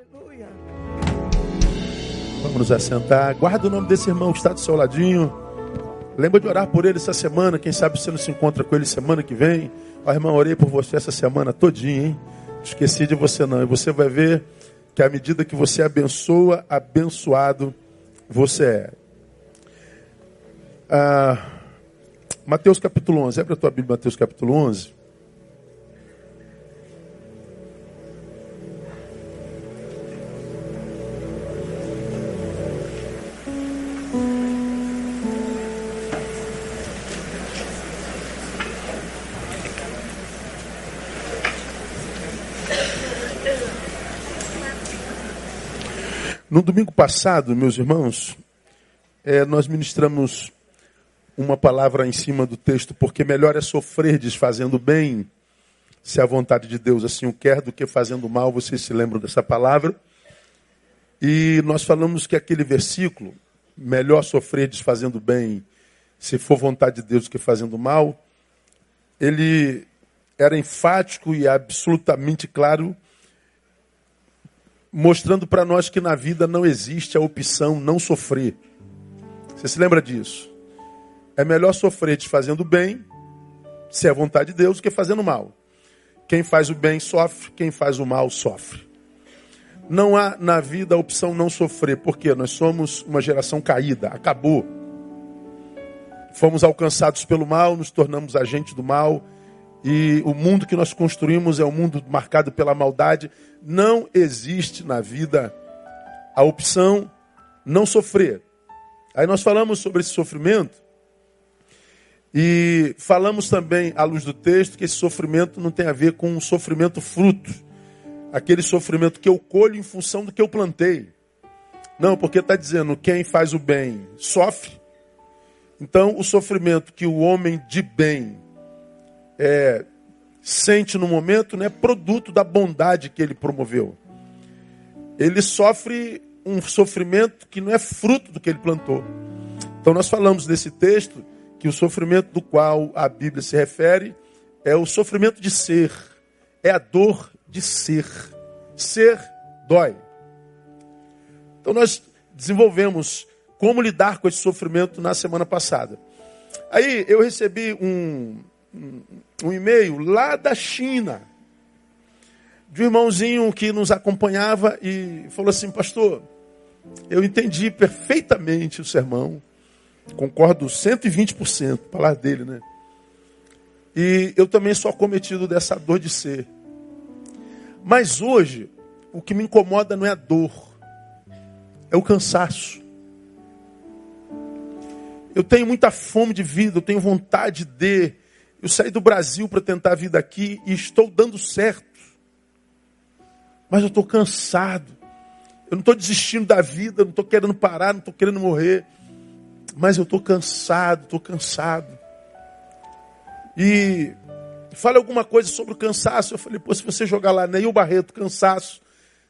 Aleluia. Vamos nos assentar. Guarda o nome desse irmão que está do seu ladinho. Lembra de orar por ele essa semana. Quem sabe você não se encontra com ele semana que vem. Ó, irmão, orei por você essa semana todinha, hein? Esqueci de você não. E você vai ver que à medida que você abençoa, abençoado você é. Ah, Mateus capítulo 11. Abre a tua Bíblia, Mateus capítulo 11. No domingo passado, meus irmãos, é, nós ministramos uma palavra em cima do texto, porque melhor é sofrer desfazendo bem, se a vontade de Deus assim o quer, do que fazendo mal. Vocês se lembram dessa palavra? E nós falamos que aquele versículo, melhor sofrer desfazendo bem, se for vontade de Deus do que fazendo mal, ele era enfático e absolutamente claro mostrando para nós que na vida não existe a opção não sofrer. Você se lembra disso? É melhor sofrer te fazendo bem, se é vontade de Deus, do que fazendo mal. Quem faz o bem sofre, quem faz o mal sofre. Não há na vida a opção não sofrer, porque nós somos uma geração caída, acabou. Fomos alcançados pelo mal, nos tornamos agentes do mal, e o mundo que nós construímos é um mundo marcado pela maldade. Não existe na vida a opção não sofrer. Aí nós falamos sobre esse sofrimento e falamos também, à luz do texto, que esse sofrimento não tem a ver com um sofrimento fruto. Aquele sofrimento que eu colho em função do que eu plantei. Não, porque está dizendo quem faz o bem sofre. Então, o sofrimento que o homem de bem é, sente no momento não é produto da bondade que ele promoveu. Ele sofre um sofrimento que não é fruto do que ele plantou. Então nós falamos nesse texto que o sofrimento do qual a Bíblia se refere é o sofrimento de ser, é a dor de ser. Ser dói. Então nós desenvolvemos como lidar com esse sofrimento na semana passada. Aí eu recebi um, um e-mail lá da China, de um irmãozinho que nos acompanhava e falou assim: Pastor, eu entendi perfeitamente o sermão, concordo 120%, palavra dele, né? E eu também sou acometido dessa dor de ser. Mas hoje, o que me incomoda não é a dor, é o cansaço. Eu tenho muita fome de vida, eu tenho vontade de, eu saí do Brasil para tentar a vida aqui e estou dando certo. Mas eu estou cansado. Eu não estou desistindo da vida, não estou querendo parar, não estou querendo morrer. Mas eu estou cansado, estou cansado. E fala alguma coisa sobre o cansaço. Eu falei, pô, se você jogar lá Neil Barreto, cansaço,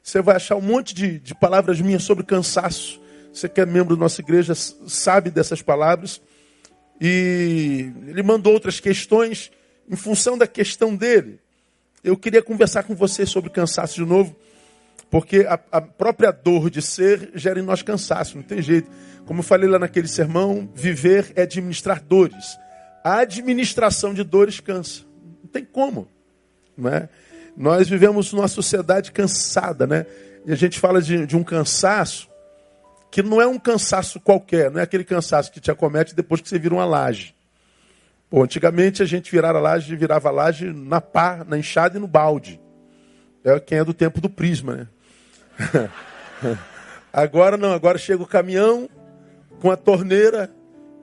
você vai achar um monte de, de palavras minhas sobre cansaço. Você que é membro da nossa igreja sabe dessas palavras. E ele mandou outras questões em função da questão dele. Eu queria conversar com você sobre cansaço de novo, porque a, a própria dor de ser gera em nós cansaço, não tem jeito. Como eu falei lá naquele sermão, viver é administrar dores. A administração de dores cansa. Não tem como. Não é? Nós vivemos numa sociedade cansada, né? E a gente fala de, de um cansaço que não é um cansaço qualquer, não é aquele cansaço que te acomete depois que você vira uma laje. Antigamente a gente virava laje, virava laje na pá, na enxada e no balde. É quem é do tempo do prisma, né? agora não, agora chega o caminhão com a torneira,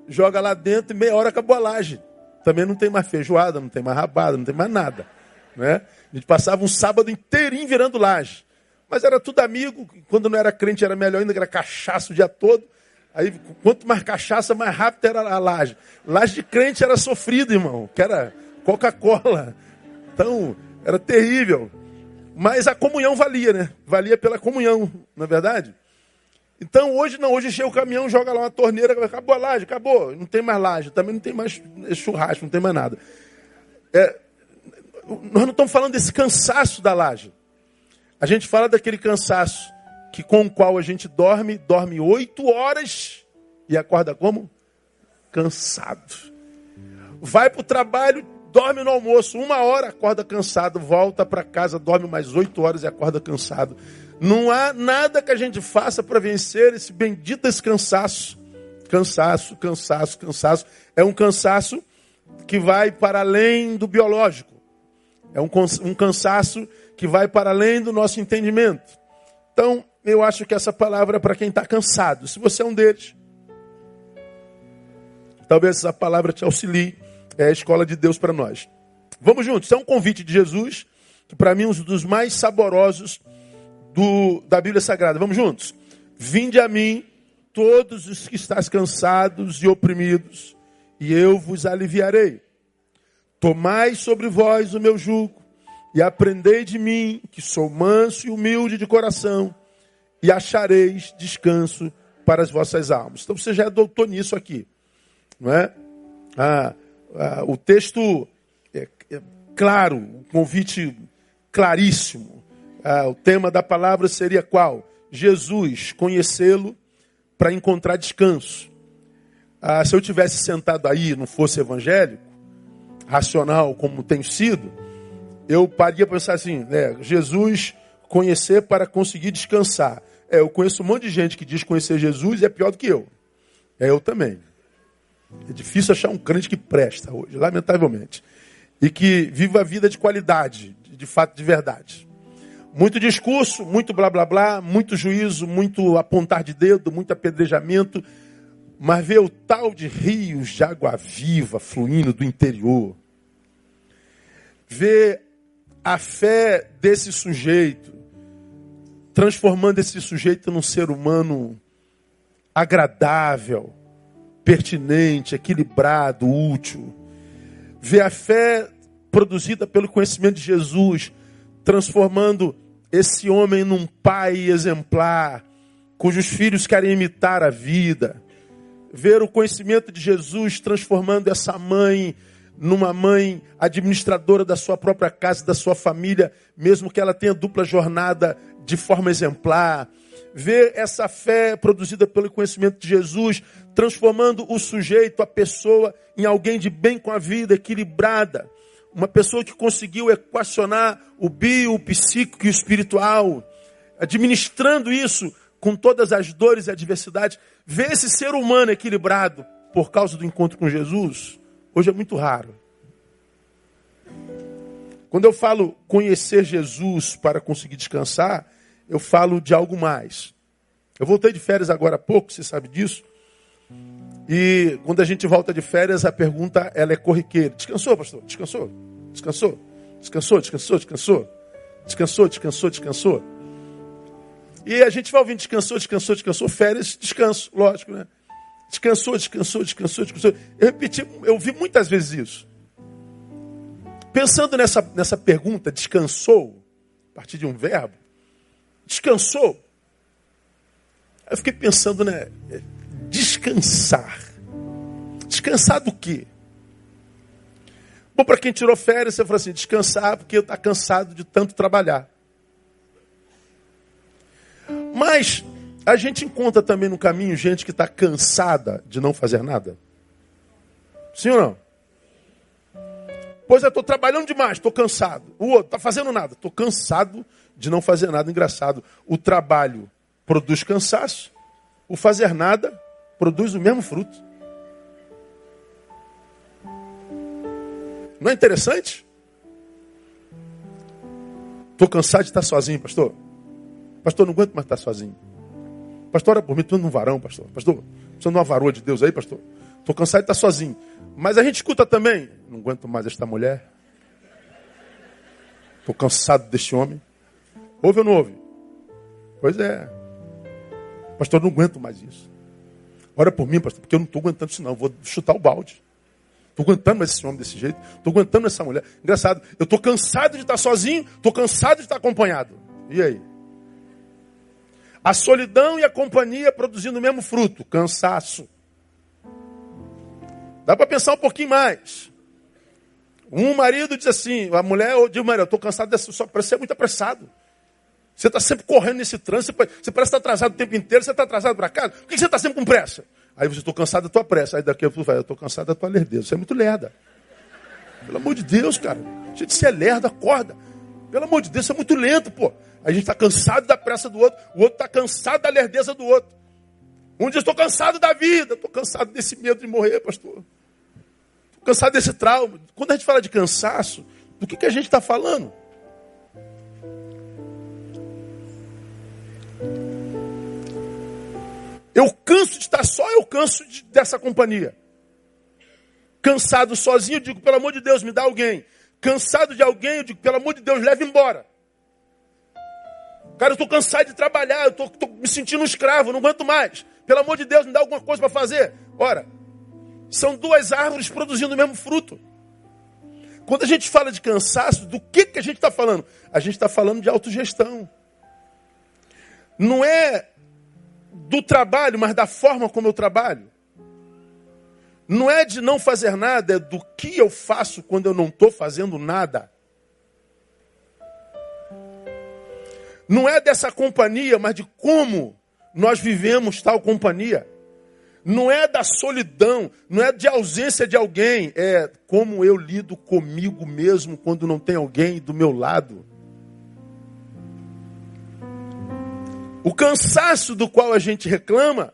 joga lá dentro e meia hora acabou a laje. Também não tem mais feijoada, não tem mais rabada, não tem mais nada. Né? A gente passava um sábado inteirinho virando laje. Mas era tudo amigo, quando não era crente era melhor ainda, era cachaça o dia todo. Aí, quanto mais cachaça, mais rápido era a laje. Laje de crente era sofrido, irmão, que era Coca-Cola. Então, era terrível. Mas a comunhão valia, né? Valia pela comunhão, na é verdade? Então, hoje não, hoje chega o caminhão, joga lá uma torneira, acabou a laje, acabou. Não tem mais laje, também não tem mais churrasco, não tem mais nada. É, nós não estamos falando desse cansaço da laje. A gente fala daquele cansaço que com o qual a gente dorme, dorme oito horas e acorda como? Cansado. Vai para o trabalho, dorme no almoço, uma hora, acorda cansado, volta para casa, dorme mais oito horas e acorda cansado. Não há nada que a gente faça para vencer esse bendito esse cansaço. Cansaço, cansaço, cansaço. É um cansaço que vai para além do biológico. É um, um cansaço que vai para além do nosso entendimento. Então, eu acho que essa palavra é para quem está cansado. Se você é um deles, talvez essa palavra te auxilie. É a escola de Deus para nós. Vamos juntos. é um convite de Jesus, que para mim é um dos mais saborosos do, da Bíblia Sagrada. Vamos juntos. Vinde a mim, todos os que estáis cansados e oprimidos, e eu vos aliviarei. Tomai sobre vós o meu jugo e aprendei de mim, que sou manso e humilde de coração, e achareis descanso para as vossas almas. Então você já é doutor nisso aqui, não é? Ah, ah, o texto é, é claro, um convite claríssimo. Ah, o tema da palavra seria qual? Jesus, conhecê-lo para encontrar descanso. Ah, se eu tivesse sentado aí, não fosse evangélico, racional como tem sido, eu paria para pensar assim, né, Jesus conhecer para conseguir descansar. É, eu conheço um monte de gente que diz conhecer Jesus e é pior do que eu. É eu também. É difícil achar um crente que presta hoje, lamentavelmente. E que viva a vida de qualidade, de fato, de verdade. Muito discurso, muito blá blá blá, muito juízo, muito apontar de dedo, muito apedrejamento, mas vê o tal de rios de água viva fluindo do interior. Vê a fé desse sujeito, transformando esse sujeito num ser humano agradável, pertinente, equilibrado, útil. Vê a fé produzida pelo conhecimento de Jesus, transformando esse homem num pai exemplar, cujos filhos querem imitar a vida. Ver o conhecimento de Jesus transformando essa mãe numa mãe administradora da sua própria casa, da sua família, mesmo que ela tenha dupla jornada de forma exemplar. Ver essa fé produzida pelo conhecimento de Jesus, transformando o sujeito, a pessoa, em alguém de bem com a vida, equilibrada. Uma pessoa que conseguiu equacionar o bio, o psíquico e o espiritual, administrando isso com todas as dores e adversidades. Ver esse ser humano equilibrado por causa do encontro com Jesus Hoje é muito raro. Quando eu falo conhecer Jesus para conseguir descansar, eu falo de algo mais. Eu voltei de férias agora há pouco, você sabe disso. E quando a gente volta de férias, a pergunta ela é corriqueira. Descansou, pastor? Descansou? Descansou? Descansou, descansou, descansou? Descansou, descansou, descansou? E a gente vai ouvindo descansou, descansou, descansou, férias, descanso, lógico, né? Descansou, descansou, descansou, descansou. Eu repeti, eu vi muitas vezes isso. Pensando nessa, nessa pergunta, descansou, a partir de um verbo, descansou. Eu fiquei pensando, né? Descansar. Descansar do quê? Bom, para quem tirou férias, você falou assim: descansar porque eu está cansado de tanto trabalhar. Mas a gente encontra também no caminho gente que está cansada de não fazer nada. Sim ou não? Pois eu estou trabalhando demais, estou cansado. O outro está fazendo nada, estou cansado de não fazer nada. Engraçado, o trabalho produz cansaço, o fazer nada produz o mesmo fruto. Não é interessante? Estou cansado de estar sozinho, pastor. Pastor, não aguento mais estar sozinho. Pastor, ora por mim, estou num varão, pastor. Pastor, precisando de uma varoa de Deus aí, pastor. Estou cansado de estar sozinho. Mas a gente escuta também, não aguento mais esta mulher. Estou cansado deste homem. Ouve ou não ouve? Pois é. Pastor, não aguento mais isso. Ora por mim, pastor, porque eu não estou aguentando isso não. Vou chutar o balde. Estou aguentando mais esse homem desse jeito. Estou aguentando essa mulher. Engraçado, eu estou cansado de estar sozinho, estou cansado de estar acompanhado. E aí? A solidão e a companhia produzindo o mesmo fruto, cansaço. Dá para pensar um pouquinho mais. Um marido diz assim, a mulher diz, marido, eu estou cansado dessa, só para ser muito apressado. Você está sempre correndo nesse trânsito, você parece estar atrasado o tempo inteiro, você está atrasado para casa. Por que você está sempre com pressa? Aí você, estou cansado da tua pressa. Aí daqui a pouco, eu estou cansado da tua lerdeza. Você é muito lerda. Pelo amor de Deus, cara. Gente, você é lerda, acorda. Pelo amor de Deus, você é muito lento, pô. A gente está cansado da pressa do outro, o outro está cansado da lerdeza do outro. Um dia estou cansado da vida, estou cansado desse medo de morrer, pastor. Estou cansado desse trauma. Quando a gente fala de cansaço, do que, que a gente está falando? Eu canso de estar só, eu canso de, dessa companhia. Cansado sozinho, eu digo, pelo amor de Deus, me dá alguém. Cansado de alguém, eu digo, pelo amor de Deus, leve embora. Cara, eu estou cansado de trabalhar, eu estou me sentindo um escravo, não aguento mais. Pelo amor de Deus, me dá alguma coisa para fazer. Ora, são duas árvores produzindo o mesmo fruto. Quando a gente fala de cansaço, do que, que a gente está falando? A gente está falando de autogestão. Não é do trabalho, mas da forma como eu trabalho. Não é de não fazer nada, é do que eu faço quando eu não estou fazendo nada. Não é dessa companhia, mas de como nós vivemos tal companhia. Não é da solidão, não é de ausência de alguém, é como eu lido comigo mesmo quando não tem alguém do meu lado. O cansaço do qual a gente reclama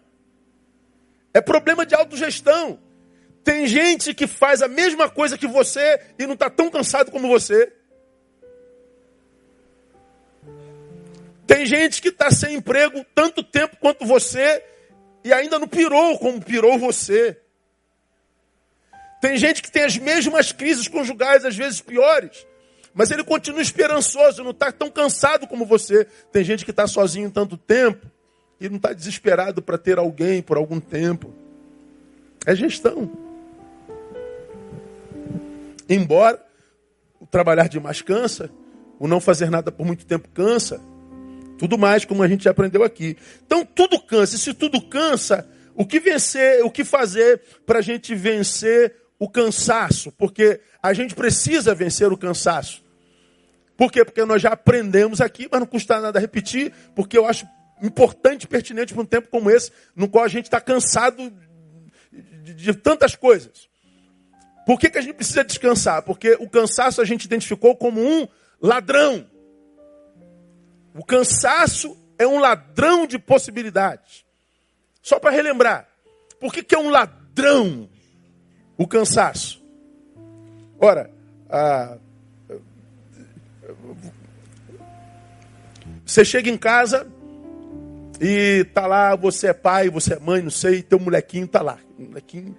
é problema de autogestão. Tem gente que faz a mesma coisa que você e não está tão cansado como você. Tem gente que está sem emprego tanto tempo quanto você e ainda não pirou como pirou você. Tem gente que tem as mesmas crises conjugais, às vezes piores, mas ele continua esperançoso, não está tão cansado como você. Tem gente que está sozinho tanto tempo e não está desesperado para ter alguém por algum tempo. É gestão. Embora o trabalhar demais cansa, o não fazer nada por muito tempo cansa, tudo mais, como a gente já aprendeu aqui. Então tudo cansa. E se tudo cansa, o que vencer, o que fazer para a gente vencer o cansaço? Porque a gente precisa vencer o cansaço. Por quê? Porque nós já aprendemos aqui, mas não custa nada repetir, porque eu acho importante pertinente para um tempo como esse, no qual a gente está cansado de, de, tantas coisas. Por que, que a gente precisa descansar? Porque o cansaço a gente identificou como um ladrão. O cansaço é um ladrão de possibilidades. Só para relembrar, por que, que é um ladrão o cansaço? Ora, você chega em casa e tá lá, você é pai, você é mãe, não sei, teu molequinho tá lá. Molequinho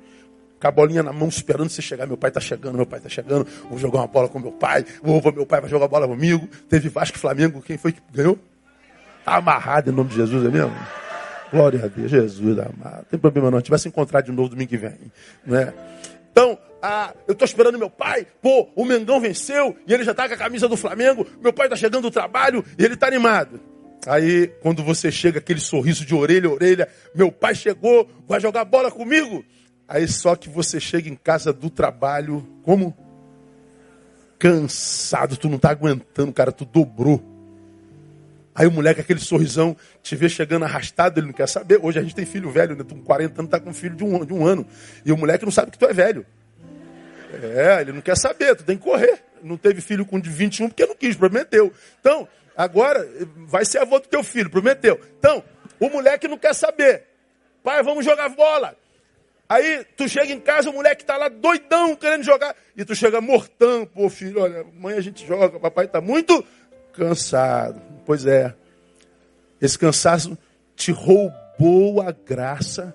com a bolinha na mão, esperando você chegar. Meu pai está chegando, meu pai está chegando. Vou jogar uma bola com meu pai. Vou, meu pai vai jogar bola comigo. Teve Vasco e Flamengo. Quem foi que ganhou? Tá amarrado em nome de Jesus, é mesmo? Glória a Deus, Jesus amado. Não tem problema não. A gente vai se encontrar de novo domingo que vem. Né? Então, ah, eu estou esperando meu pai. Pô, o Mengão venceu e ele já está com a camisa do Flamengo. Meu pai está chegando do trabalho e ele está animado. Aí, quando você chega, aquele sorriso de orelha a orelha, meu pai chegou, vai jogar bola comigo. Aí só que você chega em casa do trabalho, como? Cansado, tu não tá aguentando, cara, tu dobrou. Aí o moleque, aquele sorrisão, te vê chegando arrastado, ele não quer saber. Hoje a gente tem filho velho, né? Tu com 40 anos tá com um filho de um, de um ano. E o moleque não sabe que tu é velho. É, ele não quer saber, tu tem que correr. Não teve filho com de 21 porque não quis, prometeu. Então, agora vai ser avô do teu filho, prometeu. Então, o moleque não quer saber. Pai, vamos jogar bola. Aí tu chega em casa, o moleque tá lá doidão querendo jogar. E tu chega mortão, pô, filho, olha, mãe a gente joga, papai tá muito cansado. Pois é. Esse cansaço te roubou a graça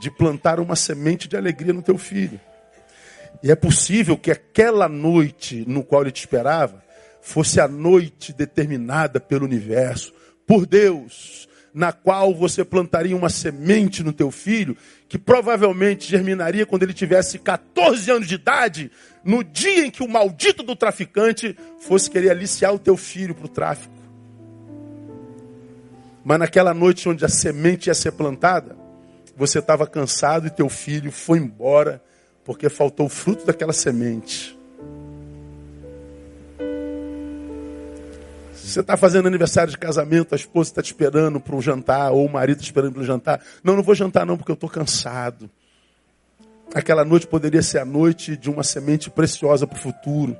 de plantar uma semente de alegria no teu filho. E é possível que aquela noite no qual ele te esperava fosse a noite determinada pelo universo, por Deus, na qual você plantaria uma semente no teu filho, que provavelmente germinaria quando ele tivesse 14 anos de idade, no dia em que o maldito do traficante fosse querer aliciar o teu filho para o tráfico. Mas naquela noite onde a semente ia ser plantada, você estava cansado e teu filho foi embora porque faltou o fruto daquela semente. Você está fazendo aniversário de casamento, a esposa está te esperando para um jantar, ou o marido está esperando para um jantar. Não, não vou jantar não, porque eu estou cansado. Aquela noite poderia ser a noite de uma semente preciosa para o futuro.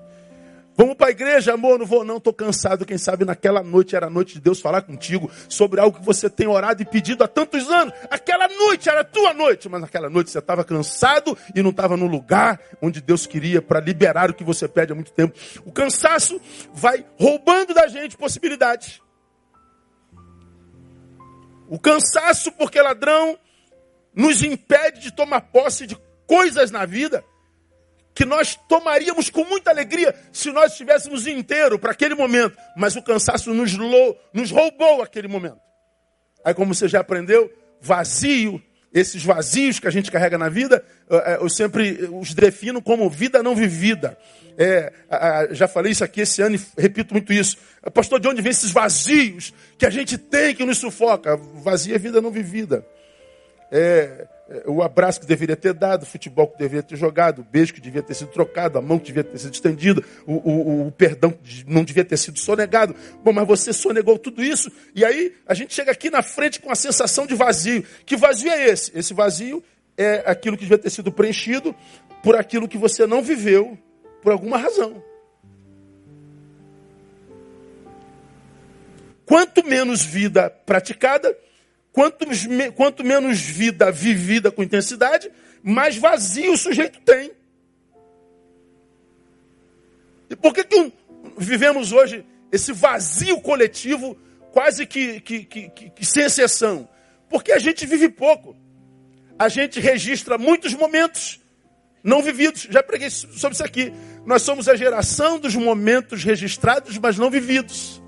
Vamos para a igreja, amor? Não vou, não, estou cansado. Quem sabe naquela noite era a noite de Deus falar contigo sobre algo que você tem orado e pedido há tantos anos. Aquela noite era a tua noite, mas naquela noite você estava cansado e não estava no lugar onde Deus queria para liberar o que você pede há muito tempo. O cansaço vai roubando da gente possibilidades. O cansaço, porque ladrão, nos impede de tomar posse de coisas na vida que nós tomaríamos com muita alegria se nós estivéssemos inteiro para aquele momento, mas o cansaço nos, lou, nos roubou aquele momento. Aí, como você já aprendeu, vazio, esses vazios que a gente carrega na vida, eu sempre os defino como vida não vivida. É, já falei isso aqui esse ano e repito muito isso. Pastor, de onde vem esses vazios que a gente tem que nos sufoca? Vazio é vida não vivida. É, o abraço que deveria ter dado, o futebol que deveria ter jogado, o beijo que devia ter sido trocado, a mão que devia ter sido estendida, o, o, o, perdão que não devia ter sido sonegado. Bom, mas você sonegou tudo isso, e aí a gente chega aqui na frente com a sensação de vazio. Que vazio é esse? Esse vazio é aquilo que devia ter sido preenchido por aquilo que você não viveu, por alguma razão. Quanto menos vida praticada, Quanto, quanto menos vida vivida com intensidade, mais vazio o sujeito tem. E por que, que vivemos hoje esse vazio coletivo, quase que, que, que, que, sem exceção? Porque a gente vive pouco. A gente registra muitos momentos não vividos. Já preguei sobre isso aqui. Nós somos a geração dos momentos registrados, mas não vividos.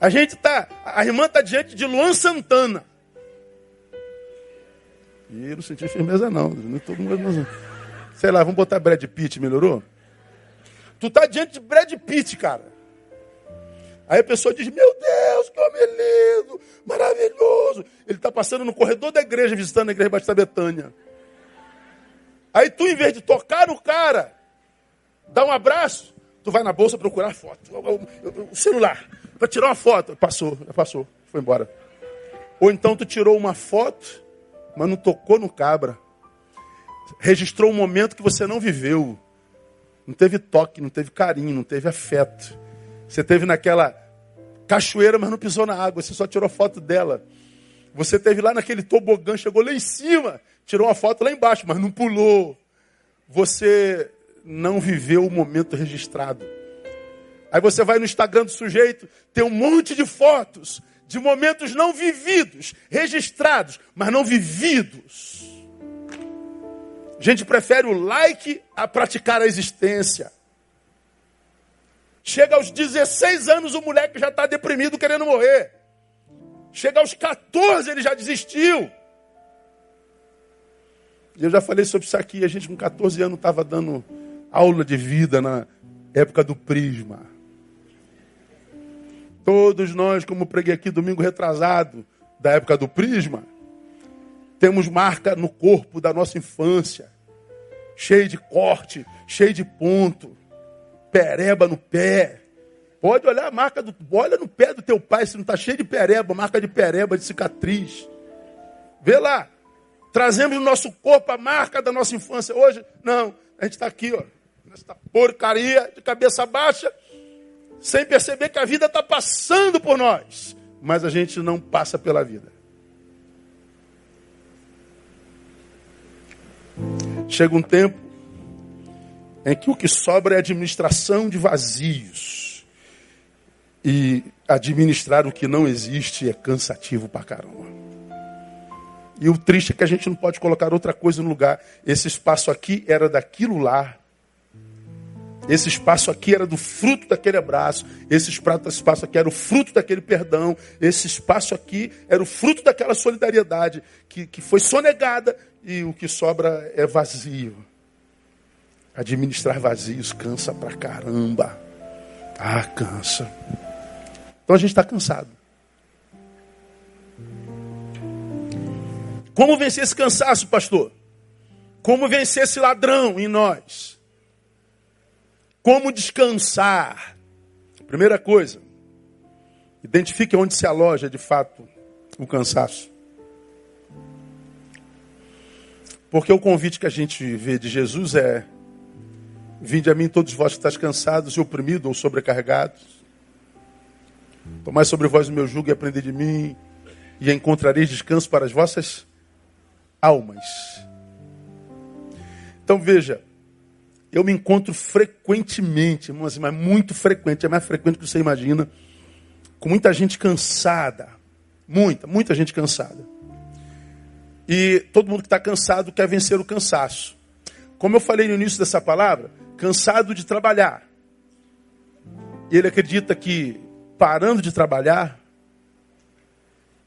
A gente tá, a irmã está diante de Luan Santana. E eu não senti firmeza não. não todo mundo, sei lá, vamos botar Brad Pitt, melhorou? Tu tá diante de Brad Pitt, cara. Aí a pessoa diz: Meu Deus, que homem lindo, maravilhoso. Ele está passando no corredor da igreja, visitando a igreja Batista Betânia. Aí tu, em vez de tocar no cara, dá um abraço, tu vai na bolsa procurar foto. O celular para tirar uma foto. Passou, passou, foi embora. Ou então tu tirou uma foto, mas não tocou no cabra. Registrou um momento que você não viveu. Não teve toque, não teve carinho, não teve afeto. Você teve naquela cachoeira, mas não pisou na água. Você só tirou foto dela. Você teve lá naquele tobogã, chegou lá em cima, tirou uma foto lá embaixo, mas não pulou. Você não viveu o momento registrado. Aí você vai no Instagram do sujeito, tem um monte de fotos de momentos não vividos, registrados, mas não vividos. A gente prefere o like a praticar a existência. Chega aos 16 anos, o moleque já está deprimido, querendo morrer. Chega aos 14, ele já desistiu. Eu já falei sobre isso aqui. A gente, com 14 anos, estava dando aula de vida na época do Prisma. Todos nós, como preguei aqui domingo retrasado, da época do prisma, temos marca no corpo da nossa infância, cheio de corte, cheio de ponto, pereba no pé. Pode olhar a marca do. Olha no pé do teu pai se não está cheio de pereba, marca de pereba, de cicatriz. Vê lá. Trazemos no nosso corpo a marca da nossa infância. Hoje, não. A gente está aqui, ó. Nessa porcaria, de cabeça baixa, sem perceber que a vida está passando por nós, mas a gente não passa pela vida. Chega um tempo em que o que sobra é administração de vazios. E administrar o que não existe é cansativo pra caramba. E o triste é que a gente não pode colocar outra coisa no lugar. Esse espaço aqui era daquilo lá. Esse espaço aqui era do fruto daquele abraço. Esse espaço aqui era o fruto daquele perdão. Esse espaço aqui era o fruto daquela solidariedade que, que foi sonegada e o que sobra é vazio. Administrar vazios cansa pra caramba. Ah, cansa. Então a gente está cansado. Como vencer esse cansaço, pastor? Como vencer esse ladrão em nós? Como descansar? Primeira coisa, identifique onde se aloja de fato o cansaço. Porque o convite que a gente vê de Jesus é: Vinde a mim todos vós que estáis cansados e oprimidos ou sobrecarregados. Tomai sobre vós o meu jugo e aprendei de mim, e encontrareis descanso para as vossas almas. Então veja, eu me encontro frequentemente, irmãos, mas muito frequente, é mais frequente do que você imagina, com muita gente cansada. Muita, muita gente cansada. E todo mundo que está cansado quer vencer o cansaço. Como eu falei no início dessa palavra, cansado de trabalhar. E ele acredita que parando de trabalhar,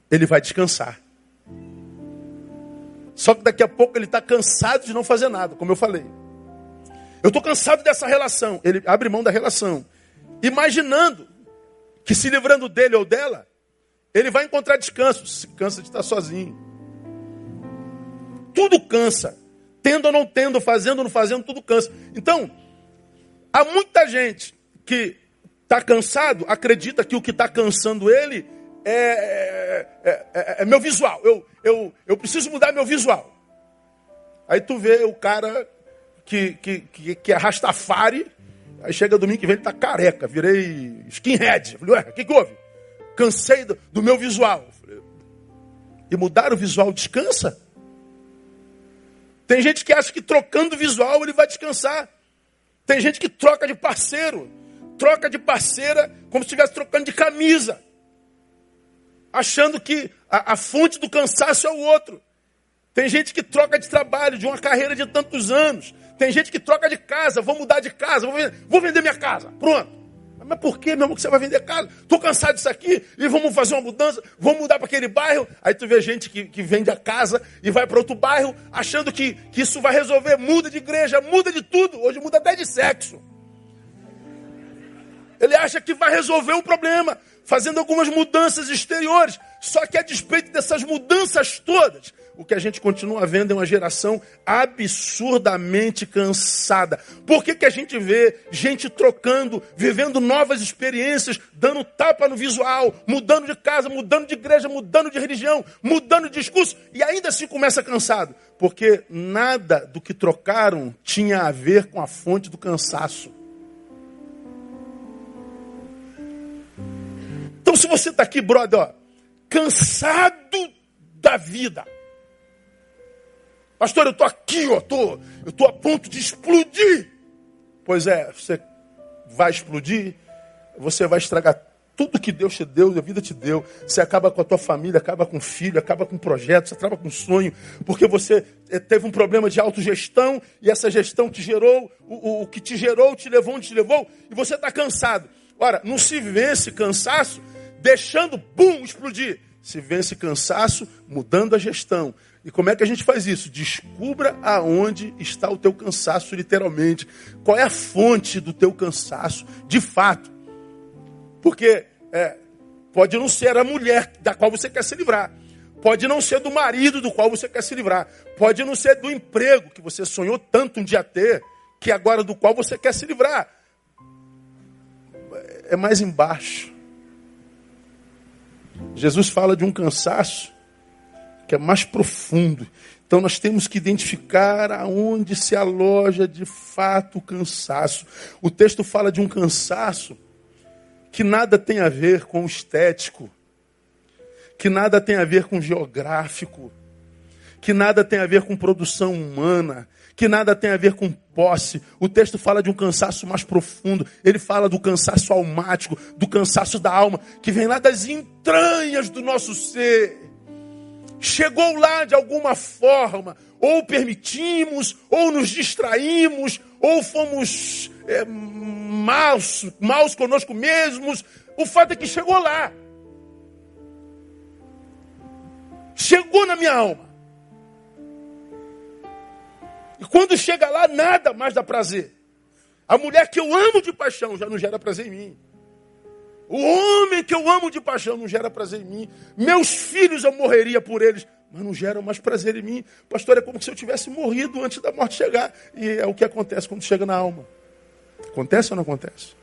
ele vai descansar. Só que daqui a pouco ele está cansado de não fazer nada, como eu falei. Eu estou cansado dessa relação. Ele abre mão da relação, imaginando que se livrando dele ou dela, ele vai encontrar descanso. Se cansa de estar sozinho. Tudo cansa. Tendo ou não tendo, fazendo ou não fazendo, tudo cansa. Então, há muita gente que está cansado, acredita que o que está cansando ele é, é, é, é, meu visual. Eu, eu, eu preciso mudar meu visual. Aí tu vê o cara que, que, que, que é Rastafari, aí chega domingo que vem ele tá careca, virei skinhead. Falei, ué, o que, que houve? Cansei do, do meu visual. Falei, e mudar o visual descansa? Tem gente que acha que trocando o visual ele vai descansar. Tem gente que troca de parceiro, troca de parceira como se estivesse trocando de camisa, achando que a, a fonte do cansaço é o outro. Tem gente que troca de trabalho, de uma carreira de tantos anos. Tem gente que troca de casa, vou mudar de casa, vou vender, vou vender minha casa. Pronto. Mas por que, meu irmão, que você vai vender casa? Estou cansado disso aqui e vamos fazer uma mudança, vamos mudar para aquele bairro. Aí tu vê gente que, que vende a casa e vai para outro bairro achando que, que isso vai resolver. Muda de igreja, muda de tudo. Hoje muda até de sexo. Ele acha que vai resolver o problema, fazendo algumas mudanças exteriores. Só que a despeito dessas mudanças todas, o que a gente continua vendo é uma geração absurdamente cansada. Por que, que a gente vê gente trocando, vivendo novas experiências, dando tapa no visual, mudando de casa, mudando de igreja, mudando de religião, mudando de discurso, e ainda assim começa cansado? Porque nada do que trocaram tinha a ver com a fonte do cansaço. Então, se você está aqui, brother, ó, cansado da vida, Pastor, eu estou aqui, ó, tô, eu estou a ponto de explodir. Pois é, você vai explodir, você vai estragar tudo que Deus te deu, a vida te deu. Você acaba com a tua família, acaba com o filho, acaba com o projeto, você acaba com o sonho, porque você eh, teve um problema de autogestão e essa gestão te gerou, o, o, que te gerou, te levou onde te levou, e você está cansado. Ora, não se vence cansaço deixando, bum, explodir. Se vence cansaço mudando a gestão, e como é que a gente faz isso? Descubra aonde está o teu cansaço, literalmente. Qual é a fonte do teu cansaço, de fato. Porque é, pode não ser a mulher da qual você quer se livrar. Pode não ser do marido do qual você quer se livrar. Pode não ser do emprego que você sonhou tanto um dia ter, que agora do qual você quer se livrar. É mais embaixo. Jesus fala de um cansaço que é mais profundo. Então nós temos que identificar aonde se aloja de fato o cansaço. O texto fala de um cansaço que nada tem a ver com o estético, que nada tem a ver com o geográfico, que nada tem a ver com produção humana, que nada tem a ver com posse. O texto fala de um cansaço mais profundo. Ele fala do cansaço almático, do cansaço da alma, que vem lá das entranhas do nosso ser chegou lá de alguma forma, ou permitimos, ou nos distraímos, ou fomos é, maus, maus conosco mesmos. O fato é que chegou lá. Chegou na minha alma. E quando chega lá, nada mais dá prazer. A mulher que eu amo de paixão já não gera prazer em mim. O homem que eu amo de paixão não gera prazer em mim. Meus filhos eu morreria por eles, mas não geram mais prazer em mim. Pastor, é como se eu tivesse morrido antes da morte chegar. E é o que acontece quando chega na alma. Acontece ou não acontece?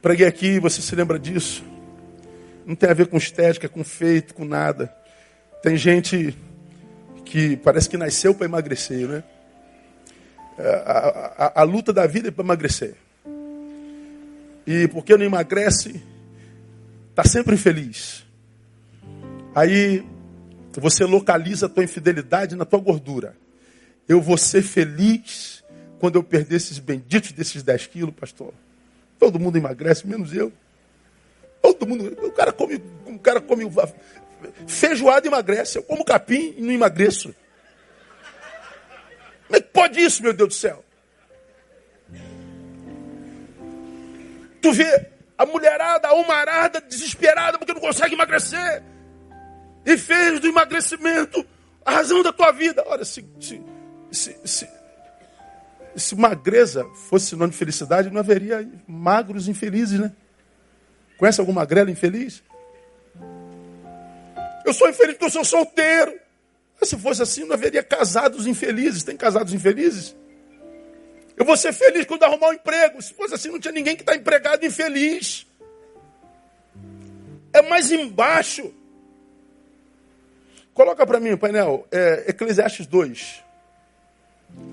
Preguei aqui, você se lembra disso? Não tem a ver com estética, com feito, com nada. Tem gente que parece que nasceu para emagrecer, né? A, a, a, a, luta da vida é para emagrecer. E porque não emagrece, está sempre infeliz. Aí você localiza a tua infidelidade na tua gordura. Eu vou ser feliz quando eu perder esses benditos desses 10 quilos, pastor. Todo mundo emagrece, menos eu. Todo mundo. O cara come, o cara come feijoada emagrece. Eu como capim e não emagreço. Como é que pode isso, meu Deus do céu? Tu vê a mulherada, a humarada, desesperada porque não consegue emagrecer. E fez do emagrecimento a razão da tua vida. Olha, se, se, se, se, se magreza fosse sinônimo de felicidade, não haveria magros infelizes, né? Conhece algum magrelo infeliz? Eu sou infeliz porque eu sou solteiro. Mas se fosse assim, não haveria casados infelizes. Tem casados infelizes? Eu vou ser feliz quando arrumar um emprego. Se fosse assim, não tinha ninguém que está empregado infeliz. É mais embaixo. Coloca para mim, painel, é, Eclesiastes 2.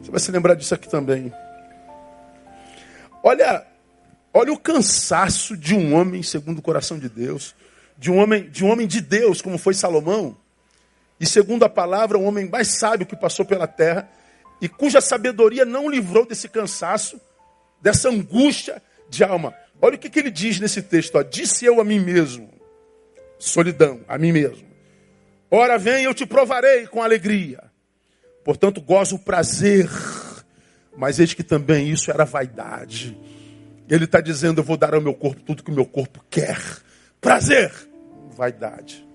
Você vai se lembrar disso aqui também. Olha Olha o cansaço de um homem segundo o coração de Deus, de um homem, de um homem de Deus, como foi Salomão, e segundo a palavra, um homem mais sábio que passou pela terra, e cuja sabedoria não livrou desse cansaço, dessa angústia de alma. Olha o que, que ele diz nesse texto: ó, Disse eu a mim mesmo, solidão, a mim mesmo. Ora vem, eu te provarei com alegria. Portanto, gozo o prazer, mas eis que também isso era vaidade. Ele está dizendo: Eu vou dar ao meu corpo tudo que o meu corpo quer. Prazer, vaidade.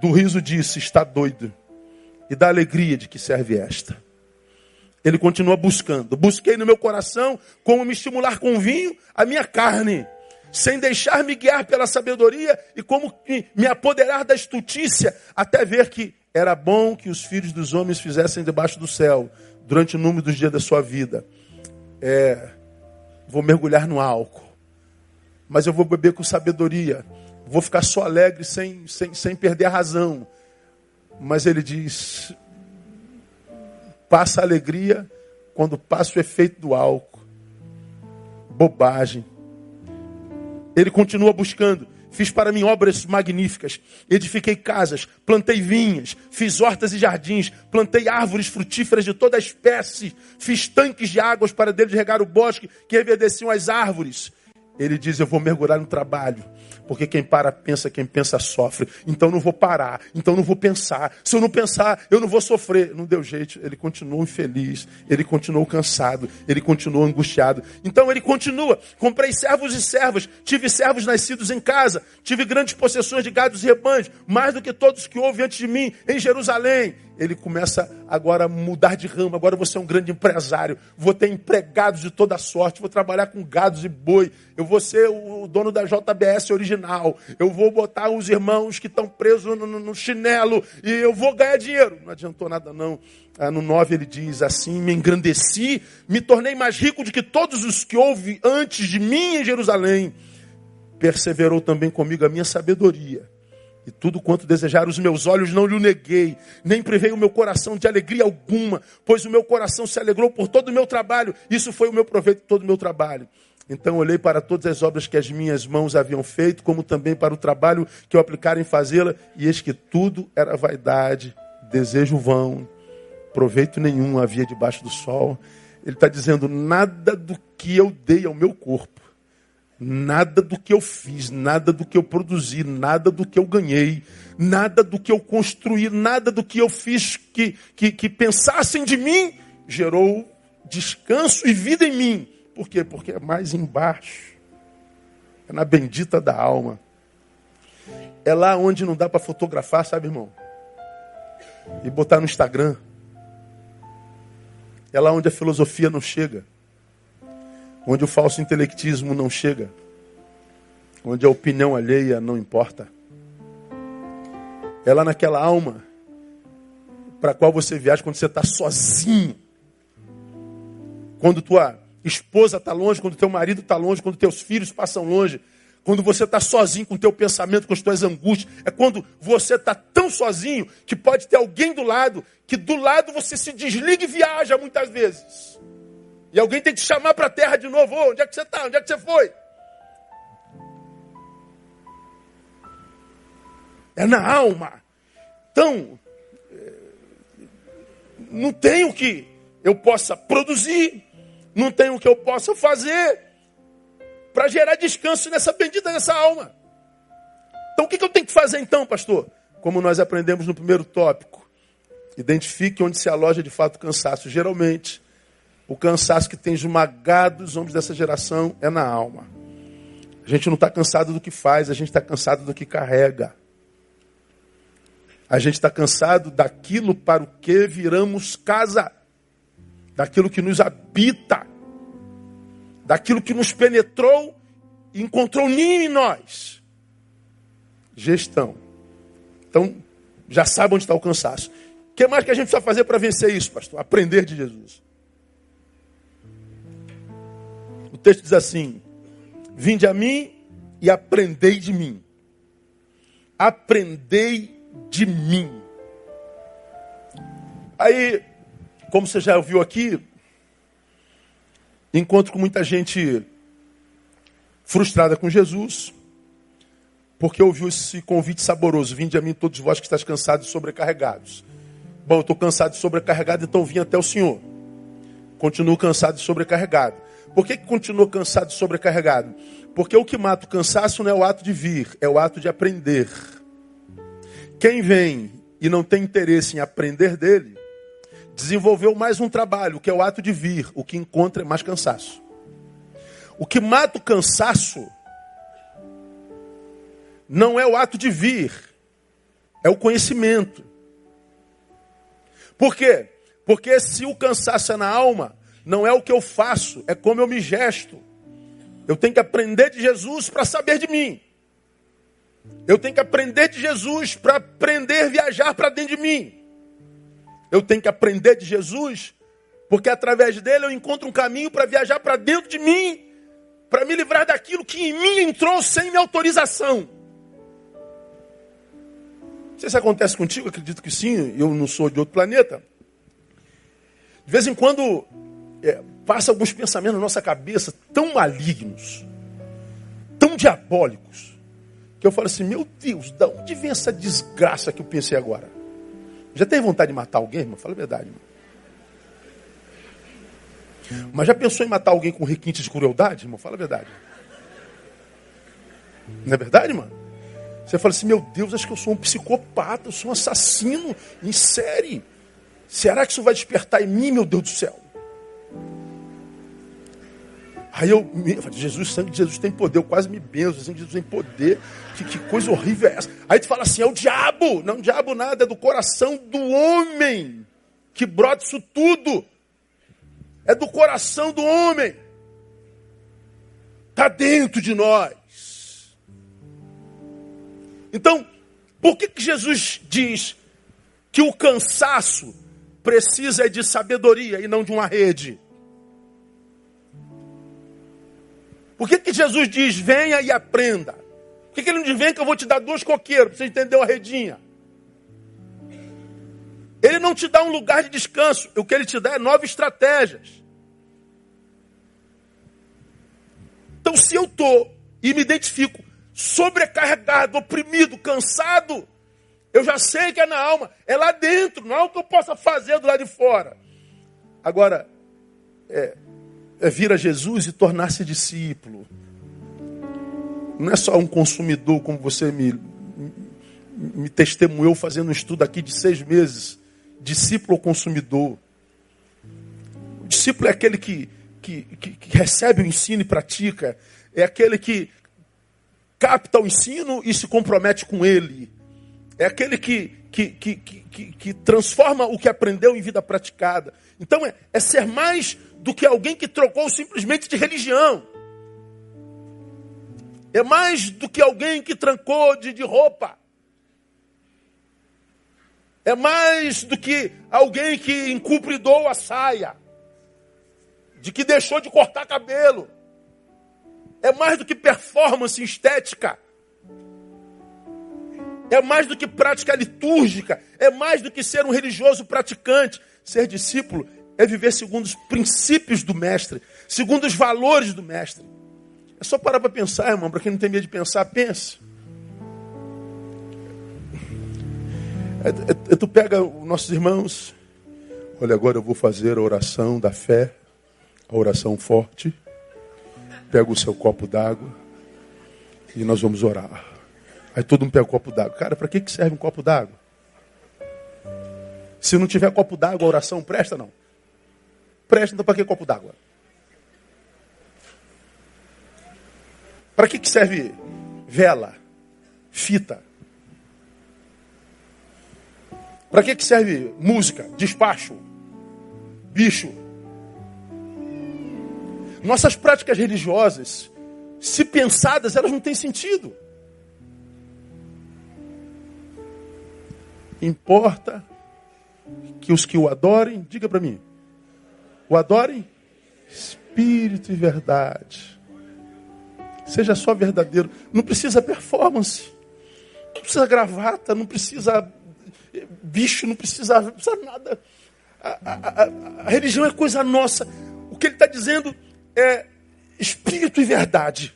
Do riso disse: Está doido. E da alegria de que serve esta. Ele continua buscando. Busquei no meu coração como me estimular com vinho a minha carne, sem deixar-me guiar pela sabedoria e como me apoderar da estutícia, até ver que era bom que os filhos dos homens fizessem debaixo do céu durante o número dos dias da sua vida. É, vou mergulhar no álcool, mas eu vou beber com sabedoria, vou ficar só alegre sem, sem, sem perder a razão. Mas ele diz: passa a alegria quando passa o efeito do álcool. Bobagem. Ele continua buscando. Fiz para mim obras magníficas. Edifiquei casas, plantei vinhas, fiz hortas e jardins, plantei árvores frutíferas de toda espécie, fiz tanques de águas para deles regar o bosque que reverdeciam as árvores. Ele diz: Eu vou mergulhar no trabalho. Porque quem para pensa, quem pensa sofre. Então não vou parar, então não vou pensar. Se eu não pensar, eu não vou sofrer. Não deu jeito. Ele continuou infeliz, ele continuou cansado, ele continuou angustiado. Então ele continua. Comprei servos e servas, tive servos nascidos em casa, tive grandes possessões de gados e rebanhos, mais do que todos que houve antes de mim em Jerusalém ele começa agora a mudar de ramo. Agora você é um grande empresário. Vou ter empregados de toda sorte. Vou trabalhar com gados e boi. Eu vou ser o dono da JBS original. Eu vou botar os irmãos que estão presos no, no, chinelo. E eu vou ganhar dinheiro. Não adiantou nada, não. Ah, no 9 ele diz assim: Me engrandeci, me tornei mais rico do que todos os que houve antes de mim em Jerusalém. Perseverou também comigo a minha sabedoria e tudo quanto desejar os meus olhos não lhe neguei, nem privei o meu coração de alegria alguma, pois o meu coração se alegrou por todo o meu trabalho. Isso foi o meu proveito todo o meu trabalho. Então olhei para todas as obras que as minhas mãos haviam feito, como também para o trabalho que eu aplicara em fazê-la, e eis que tudo era vaidade, desejo vão, proveito nenhum havia debaixo do sol. Ele está dizendo: nada do que eu dei ao meu corpo Nada do que eu fiz, nada do que eu produzi, nada do que eu ganhei, nada do que eu construí, nada do que eu fiz que, que, que pensassem de mim gerou descanso e vida em mim. Por quê? Porque é mais embaixo. É na bendita da alma. É lá onde não dá para fotografar, sabe, irmão? E botar no Instagram. É lá onde a filosofia não chega onde o falso intelectismo não chega, onde a opinião alheia não importa. É lá naquela alma para a qual você viaja quando você está sozinho. Quando tua, esposa está longe, quando teu marido está longe, quando teus filhos passam longe, quando você está sozinho com o teu pensamento, com as tuas angústias. É quando você está tão sozinho que pode ter alguém do lado, que do lado você se desliga e viaja muitas vezes. E alguém tem que chamar para a terra de novo. Oh, onde é que você está? Onde é que você foi? É na alma. Então, eh, não tem o que eu possa produzir, não tem o que eu possa fazer para gerar descanso nessa bendita nessa alma. Então o que, eu tenho que fazer então, pastor? Como nós aprendemos no primeiro tópico, identifique onde se aloja de fato o cansaço. Geralmente, o cansaço que tem esmagado os homens dessa geração é na alma. A gente não está cansado do que faz, a gente está cansado do que carrega. A gente está cansado daquilo para o que viramos casa, daquilo que nos habita daquilo que nos penetrou e encontrou ninho em nós. Gestão. Então, já sabe onde está o cansaço. O que mais que a gente precisa fazer para vencer isso, pastor? Aprender de Jesus. Texto diz assim: Vinde a mim e aprendei de mim. Aprendei de mim. Aí, como você já ouviu aqui, Encontro com muita gente frustrada com Jesus, porque ouviu esse convite saboroso: Vinde a mim, todos vós que estáis cansados e sobrecarregados. Bom, eu estou cansado e sobrecarregado, então vim até o Senhor. Continuo cansado e sobrecarregado. Por que, que continuo cansado e sobrecarregado? Porque o que mata o cansaço não é o ato de vir, é o ato de aprender. Quem vem e não tem interesse em aprender dele, desenvolveu mais um trabalho, que é o ato de vir. O que encontra é mais cansaço. O que mata o cansaço não é o ato de vir, é o conhecimento. Por quê? Porque se o cansaço é na alma, não é o que eu faço, é como eu me gesto. Eu tenho que aprender de Jesus para saber de mim. Eu tenho que aprender de Jesus para aprender a viajar para dentro de mim. Eu tenho que aprender de Jesus, porque através dele eu encontro um caminho para viajar para dentro de mim, para me livrar daquilo que em mim entrou sem minha autorização. Não sei se acontece contigo, acredito que sim, eu não sou de outro planeta. De vez em quando é, passa alguns pensamentos na nossa cabeça tão malignos, tão diabólicos, que eu falo assim, meu Deus, da onde vem essa desgraça que eu pensei agora? Já teve vontade de matar alguém, irmão? Fala a verdade, irmão. Mas já pensou em matar alguém com requinte de crueldade, irmão? Fala a verdade. Não é verdade, mano? Você fala assim, meu Deus, acho que eu sou um psicopata, eu sou um assassino em série. Será que isso vai despertar em mim, meu Deus do céu? Aí eu, Jesus, o sangue de Jesus tem poder, eu quase me benzo, sangue de Jesus tem poder. Que, que coisa horrível é essa? Aí tu fala assim, é o diabo. Não, o diabo nada, é do coração do homem que brota isso tudo. É do coração do homem. Está dentro de nós. Então, por que, que Jesus diz que o cansaço precisa de sabedoria e não de uma rede? Por que, que Jesus diz, venha e aprenda? Por que, que ele não diz, vem que eu vou te dar dois coqueiros, para você entender a redinha? Ele não te dá um lugar de descanso, o que ele te dá é nove estratégias. Então, se eu estou e me identifico sobrecarregado, oprimido, cansado, eu já sei que é na alma, é lá dentro, não é o que eu possa fazer do lado de fora. Agora, é, é vir a Jesus e tornar-se discípulo. Não é só um consumidor, como você me, me testemunhou fazendo um estudo aqui de seis meses. Discípulo ou consumidor. O discípulo é aquele que, que, que, que recebe o ensino e pratica. É aquele que capta o ensino e se compromete com ele. É aquele que, que, que, que, que, transforma o que aprendeu em vida praticada. Então é, é ser mais do que alguém que trocou simplesmente de religião. É mais do que alguém que trancou de, de roupa. É mais do que alguém que encupridou a saia. de que deixou de cortar cabelo. É mais do que performance estética. É mais do que prática litúrgica. É mais do que ser um religioso praticante. Ser discípulo é viver segundo os princípios do Mestre, segundo os valores do Mestre. É só parar para pensar, irmão. Para quem não tem medo de pensar, pense. É, é, é, tu pega os nossos irmãos. Olha, agora eu vou fazer a oração da fé, a oração forte. Pega o seu copo d'água e nós vamos orar. Aí todo mundo pega o copo d'água. Cara, para que, que serve um copo d'água? Se não tiver copo d'água, a oração presta não? Presta, então para que copo d'água? Para que, que serve vela, fita? Para que, que serve música, despacho, bicho? Nossas práticas religiosas, se pensadas, elas não têm sentido. Importa que os que o adorem, diga para mim, o adorem espírito e verdade. Seja só verdadeiro. Não precisa performance. Não precisa gravata, não precisa bicho, não precisa, não precisa nada. A, a, a, a religião é coisa nossa. O que ele está dizendo é espírito e verdade.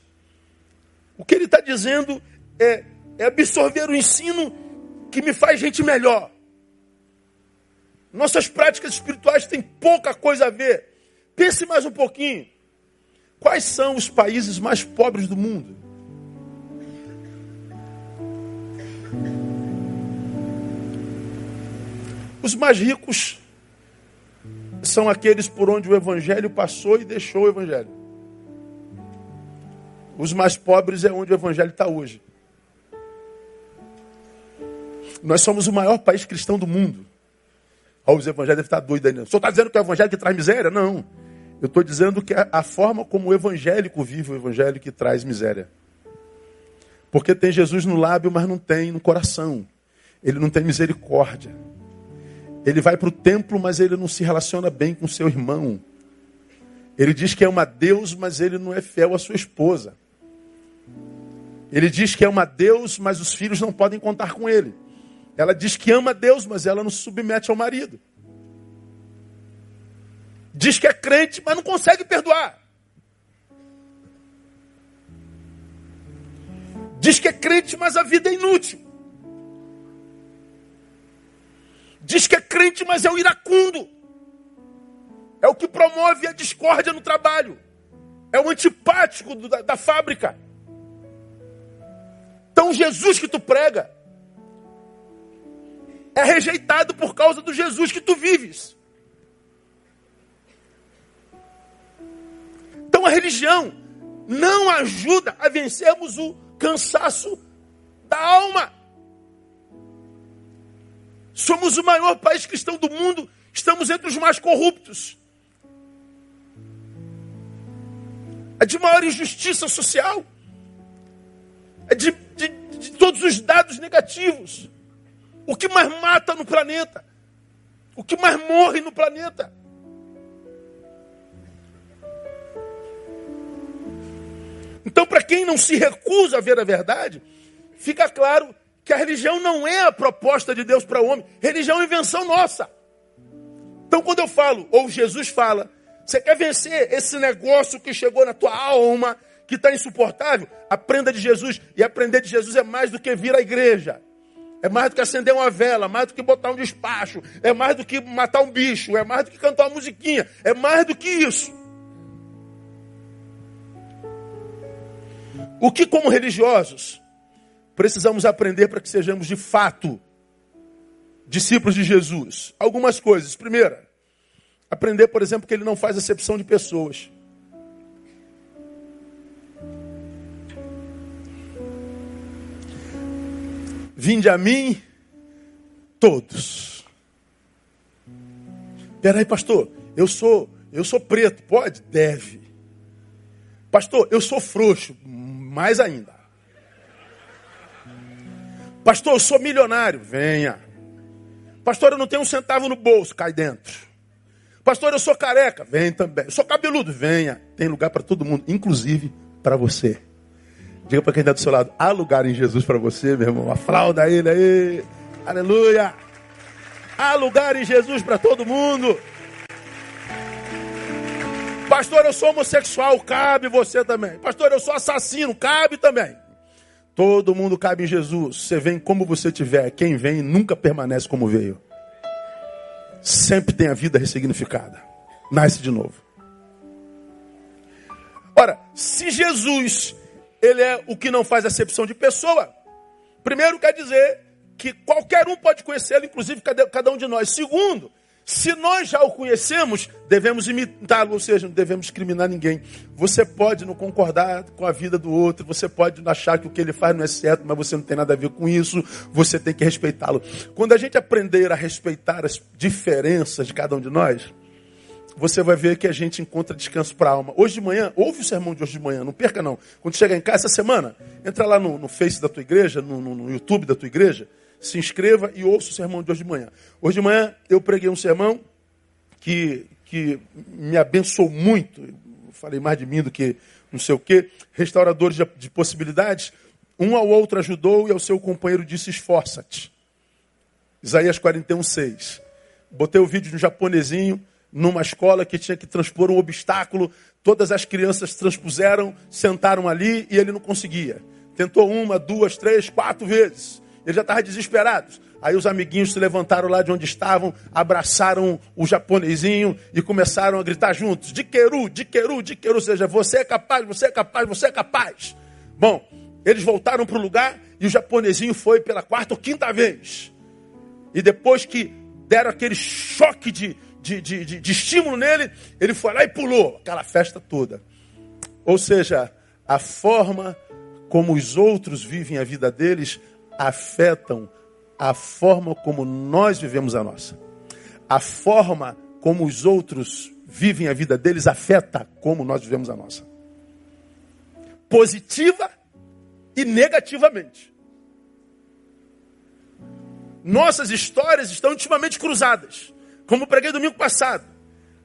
O que ele está dizendo é, é absorver o ensino que me faz gente melhor. Nossas práticas espirituais têm pouca coisa a ver. Pense mais um pouquinho. Quais são os países mais pobres do mundo? Os mais ricos são aqueles por onde o evangelho passou e deixou o evangelho. Os mais pobres é onde o evangelho está hoje. Nós somos o maior país cristão do mundo. Olha, os evangélicos devem estar doidos ainda. O senhor está dizendo que é o evangelho que traz miséria? Não. Eu estou dizendo que é a forma como o evangélico vive o evangelho que traz miséria. Porque tem Jesus no lábio, mas não tem no coração. Ele não tem misericórdia. Ele vai para o templo, mas ele não se relaciona bem com seu irmão. Ele diz que é uma Deus, mas ele não é fiel à sua esposa. Ele diz que é uma Deus, mas os filhos não podem contar com ele. Ela diz que ama Deus, mas ela não se submete ao marido. Diz que é crente, mas não consegue perdoar. Diz que é crente, mas a vida é inútil. Diz que é crente, mas é o iracundo. É o que promove a discórdia no trabalho. É o antipático da, da fábrica. Então, Jesus que tu prega é rejeitado por causa do Jesus que tu vives. Então a religião não ajuda a vencermos o cansaço da alma. Somos o maior país cristão do mundo, estamos entre os mais corruptos. É de maior injustiça social. É de, de, de todos os dados negativos. O que mais mata no planeta? O que mais morre no planeta? Então, para quem não se recusa a ver a verdade, fica claro que a religião não é a proposta de Deus para o homem, religião é invenção nossa. Então, quando eu falo, ou Jesus fala, você quer vencer esse negócio que chegou na tua alma, que está insuportável? Aprenda de Jesus. E aprender de Jesus é mais do que vir à igreja. É mais do que acender uma vela, mais do que botar um despacho, é mais do que matar um bicho, é mais do que cantar uma musiquinha, é mais do que isso. O que, como religiosos, precisamos aprender para que sejamos de fato discípulos de Jesus? Algumas coisas. Primeira, aprender, por exemplo, que ele não faz acepção de pessoas. Vinde a mim todos. Peraí, pastor, eu sou, eu sou preto, pode? Deve. Pastor, eu sou frouxo, mais ainda. Pastor, eu sou milionário, venha. Pastor, eu não tenho um centavo no bolso, cai dentro. Pastor, eu sou careca. Vem também. Eu sou cabeludo. Venha. Tem lugar para todo mundo, inclusive para você. Diga para quem está do seu lado: há lugar em Jesus para você, meu irmão. Aplauda ele aí. Aleluia. Há lugar em Jesus para todo mundo. Pastor, eu sou homossexual, cabe você também. Pastor, eu sou assassino, cabe também. Todo mundo cabe em Jesus. Você vem como você tiver. Quem vem nunca permanece como veio. Sempre tem a vida ressignificada. Nasce de novo. Ora, se Jesus ele é o que não faz acepção de pessoa, primeiro quer dizer que qualquer um pode conhecê-lo, inclusive cada um de nós. Segundo, se nós já o conhecemos, devemos imitá-lo, ou seja, não devemos discriminar ninguém. Você pode não concordar com a vida do outro, você pode achar que o que ele faz não é certo, mas você não tem nada a ver com isso, você tem que respeitá-lo. Quando a gente aprender a respeitar as diferenças de cada um de nós, você vai ver que a gente encontra descanso para a alma. Hoje de manhã, ouve o sermão de hoje de manhã, não perca não. Quando chegar em casa essa semana, entra lá no, no Face da tua igreja, no, no, no YouTube da tua igreja, se inscreva e ouça o sermão de hoje de manhã. Hoje de manhã eu preguei um sermão que, que me abençoou muito. falei mais de mim do que não sei o quê. Restauradores de, de possibilidades. Um ao outro ajudou e ao seu companheiro disse: esforça-te. Isaías 41, 6. Botei o vídeo de um japonesinho numa escola que tinha que transpor um obstáculo. Todas as crianças transpuseram, sentaram ali e ele não conseguia. Tentou uma, duas, três, quatro vezes. Ele já estava desesperado. Aí os amiguinhos se levantaram lá de onde estavam, abraçaram o japonesinho e começaram a gritar juntos: de queru, de queru, de queru. Ou seja, você é capaz, você é capaz, você é capaz. Bom, eles voltaram para o lugar e o japonesinho foi pela quarta ou quinta vez. E depois que deram aquele choque de, de, de, de, de estímulo nele, ele foi lá e pulou aquela festa toda. Ou seja, a forma como os outros vivem a vida deles afetam a forma como nós vivemos a nossa. A forma como os outros vivem a vida deles afeta como nós vivemos a nossa. Positiva e negativamente. Nossas histórias estão intimamente cruzadas. Como preguei domingo passado.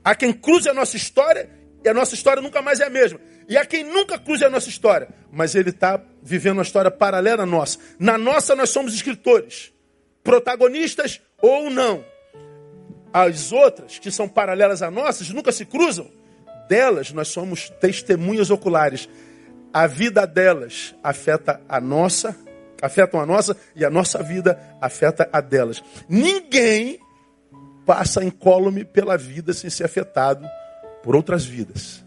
Há quem cruze a nossa história e a nossa história nunca mais é a mesma. E há quem nunca cruze a nossa história, mas ele está vivendo uma história paralela à nossa. Na nossa, nós somos escritores, protagonistas ou não. As outras, que são paralelas à nossas, nunca se cruzam. Delas, nós somos testemunhas oculares. A vida delas afeta a nossa, afetam a nossa, e a nossa vida afeta a delas. Ninguém passa incólume pela vida sem ser afetado por outras vidas.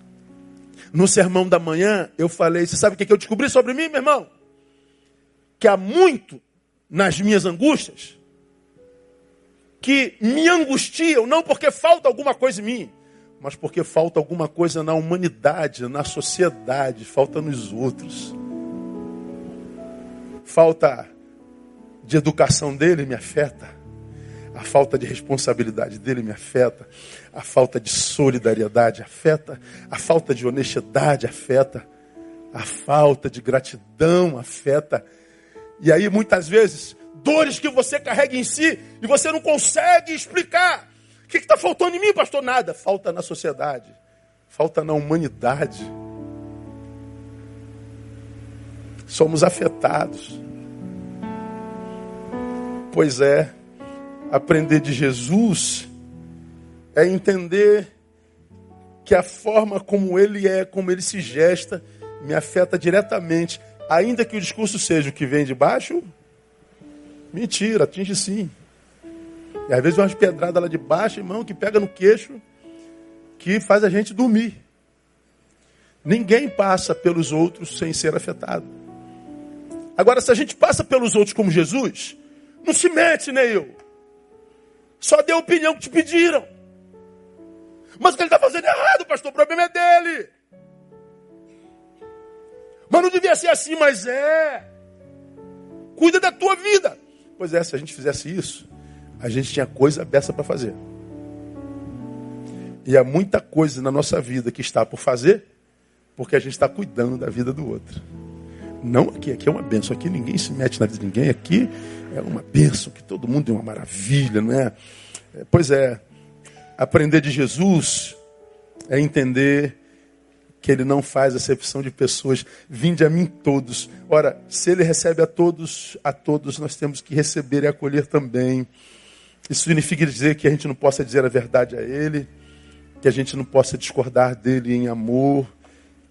No sermão da manhã, eu falei: Você sabe o que eu descobri sobre mim, meu irmão? Que há muito nas minhas angústias que me angustiam, não porque falta alguma coisa em mim, mas porque falta alguma coisa na humanidade, na sociedade, falta nos outros. Falta de educação dele me afeta. A falta de responsabilidade dele me afeta. A falta de solidariedade afeta. A falta de honestidade afeta. A falta de gratidão afeta. E aí, muitas vezes, dores que você carrega em si e você não consegue explicar. O que está faltando em mim, pastor? Nada. Falta na sociedade. Falta na humanidade. Somos afetados. Pois é, aprender de Jesus é entender que a forma como ele é, como ele se gesta, me afeta diretamente, ainda que o discurso seja o que vem de baixo. Mentira, atinge sim. E às vezes umas pedradas lá de baixo, irmão, que pega no queixo, que faz a gente dormir. Ninguém passa pelos outros sem ser afetado. Agora, se a gente passa pelos outros como Jesus, não se mete, nem eu. Só dê a opinião que te pediram. Mas o que ele está fazendo é errado, pastor, o problema é dele. Mas não devia ser assim, mas é. Cuida da tua vida. Pois é, se a gente fizesse isso, a gente tinha coisa dessa para fazer. E há muita coisa na nossa vida que está por fazer, porque a gente está cuidando da vida do outro. Não aqui, aqui é uma benção. Aqui ninguém se mete na vida de ninguém. Aqui é uma benção, que todo mundo é uma maravilha, não é? é pois é. Aprender de Jesus é entender que ele não faz acepção de pessoas. Vinde a mim todos. Ora, se ele recebe a todos, a todos nós temos que receber e acolher também. Isso significa dizer que a gente não possa dizer a verdade a ele, que a gente não possa discordar dele em amor,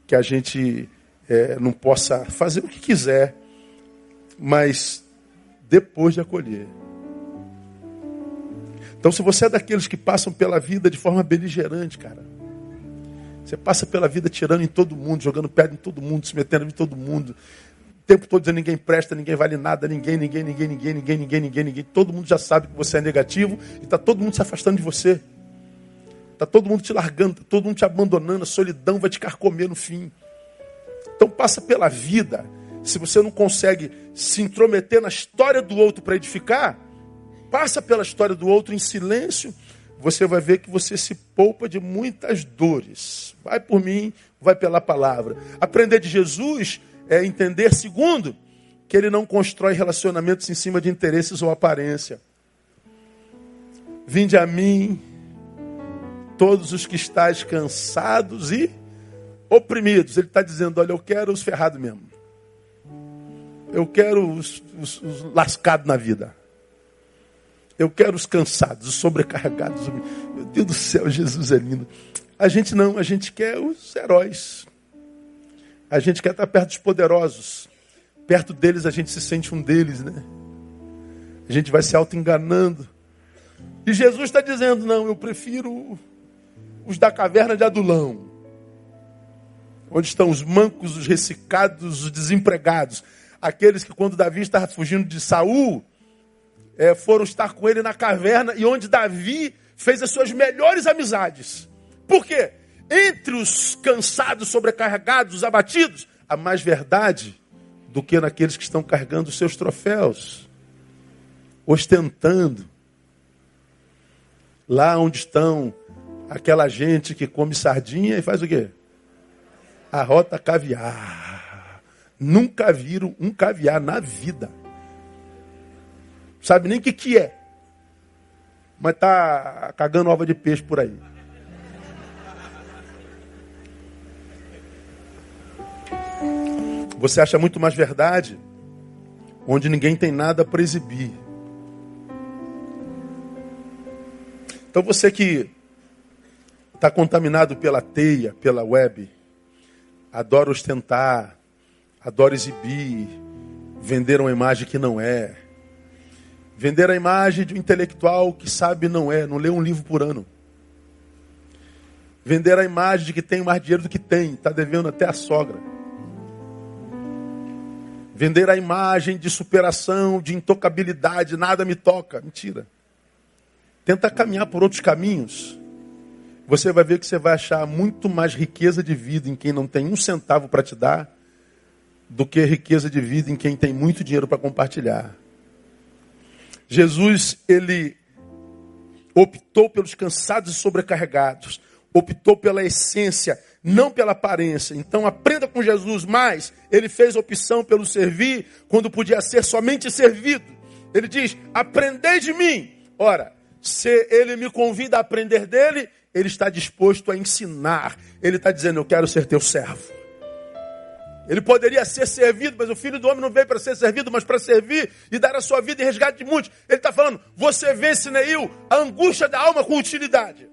que a gente é, não possa fazer o que quiser, mas depois de acolher. Então, se você é daqueles que passam pela vida de forma beligerante, cara, você passa pela vida tirando em todo mundo, jogando pedra em todo mundo, se metendo em todo mundo, o tempo todo dizendo ninguém presta, ninguém vale nada, ninguém, ninguém, ninguém, ninguém, ninguém, ninguém, ninguém, ninguém. Todo mundo já sabe que você é negativo e está todo mundo se afastando de você. Está todo mundo te largando, está todo mundo te abandonando, a solidão vai te carcomer no fim. Então passa pela vida. Se você não consegue se intrometer na história do outro para edificar, passa pela história do outro em silêncio, você vai ver que você se poupa de muitas dores. Vai por mim, vai pela palavra. Aprender de Jesus é entender, segundo, que ele não constrói relacionamentos em cima de interesses ou aparência. Vinde a mim, todos os que estáis cansados e oprimidos. Ele está dizendo: olha, eu quero os ferrados mesmo. Eu quero os, os, os lascados na vida. Eu quero os cansados, os sobrecarregados. Meu Deus do céu, Jesus é lindo. A gente não, a gente quer os heróis. A gente quer estar perto dos poderosos. Perto deles a gente se sente um deles, né? A gente vai se auto-enganando. E Jesus está dizendo: não, eu prefiro os da caverna de Adulão. Onde estão os mancos, os ressecados, os desempregados. Aqueles que, quando Davi estava fugindo de Saul, é, foram estar com ele na caverna e onde Davi fez as suas melhores amizades. Por quê? Entre os cansados, sobrecarregados, os abatidos, há mais verdade do que naqueles que estão carregando os seus troféus, ostentando. Lá onde estão aquela gente que come sardinha e faz o quê? Arrota caviar. Nunca viram um caviar na vida. Sabe nem o que, que é. Mas tá cagando ova de peixe por aí. Você acha muito mais verdade onde ninguém tem nada para exibir. Então você que está contaminado pela teia, pela web, adora ostentar, adora exibir, vender uma imagem que não é, Vender a imagem de um intelectual que sabe não é, não lê um livro por ano. Vender a imagem de que tem mais dinheiro do que tem, está devendo até a sogra. Vender a imagem de superação, de intocabilidade, nada me toca. Mentira. Tenta caminhar por outros caminhos. Você vai ver que você vai achar muito mais riqueza de vida em quem não tem um centavo para te dar, do que riqueza de vida em quem tem muito dinheiro para compartilhar. Jesus, ele optou pelos cansados e sobrecarregados, optou pela essência, não pela aparência. Então aprenda com Jesus, mas ele fez opção pelo servir quando podia ser somente servido. Ele diz: "Aprendei de mim". Ora, se ele me convida a aprender dele, ele está disposto a ensinar. Ele está dizendo: "Eu quero ser teu servo". Ele poderia ser servido, mas o filho do homem não veio para ser servido, mas para servir e dar a sua vida em resgate de muitos. Ele está falando: você vence, Neil, a angústia da alma com utilidade.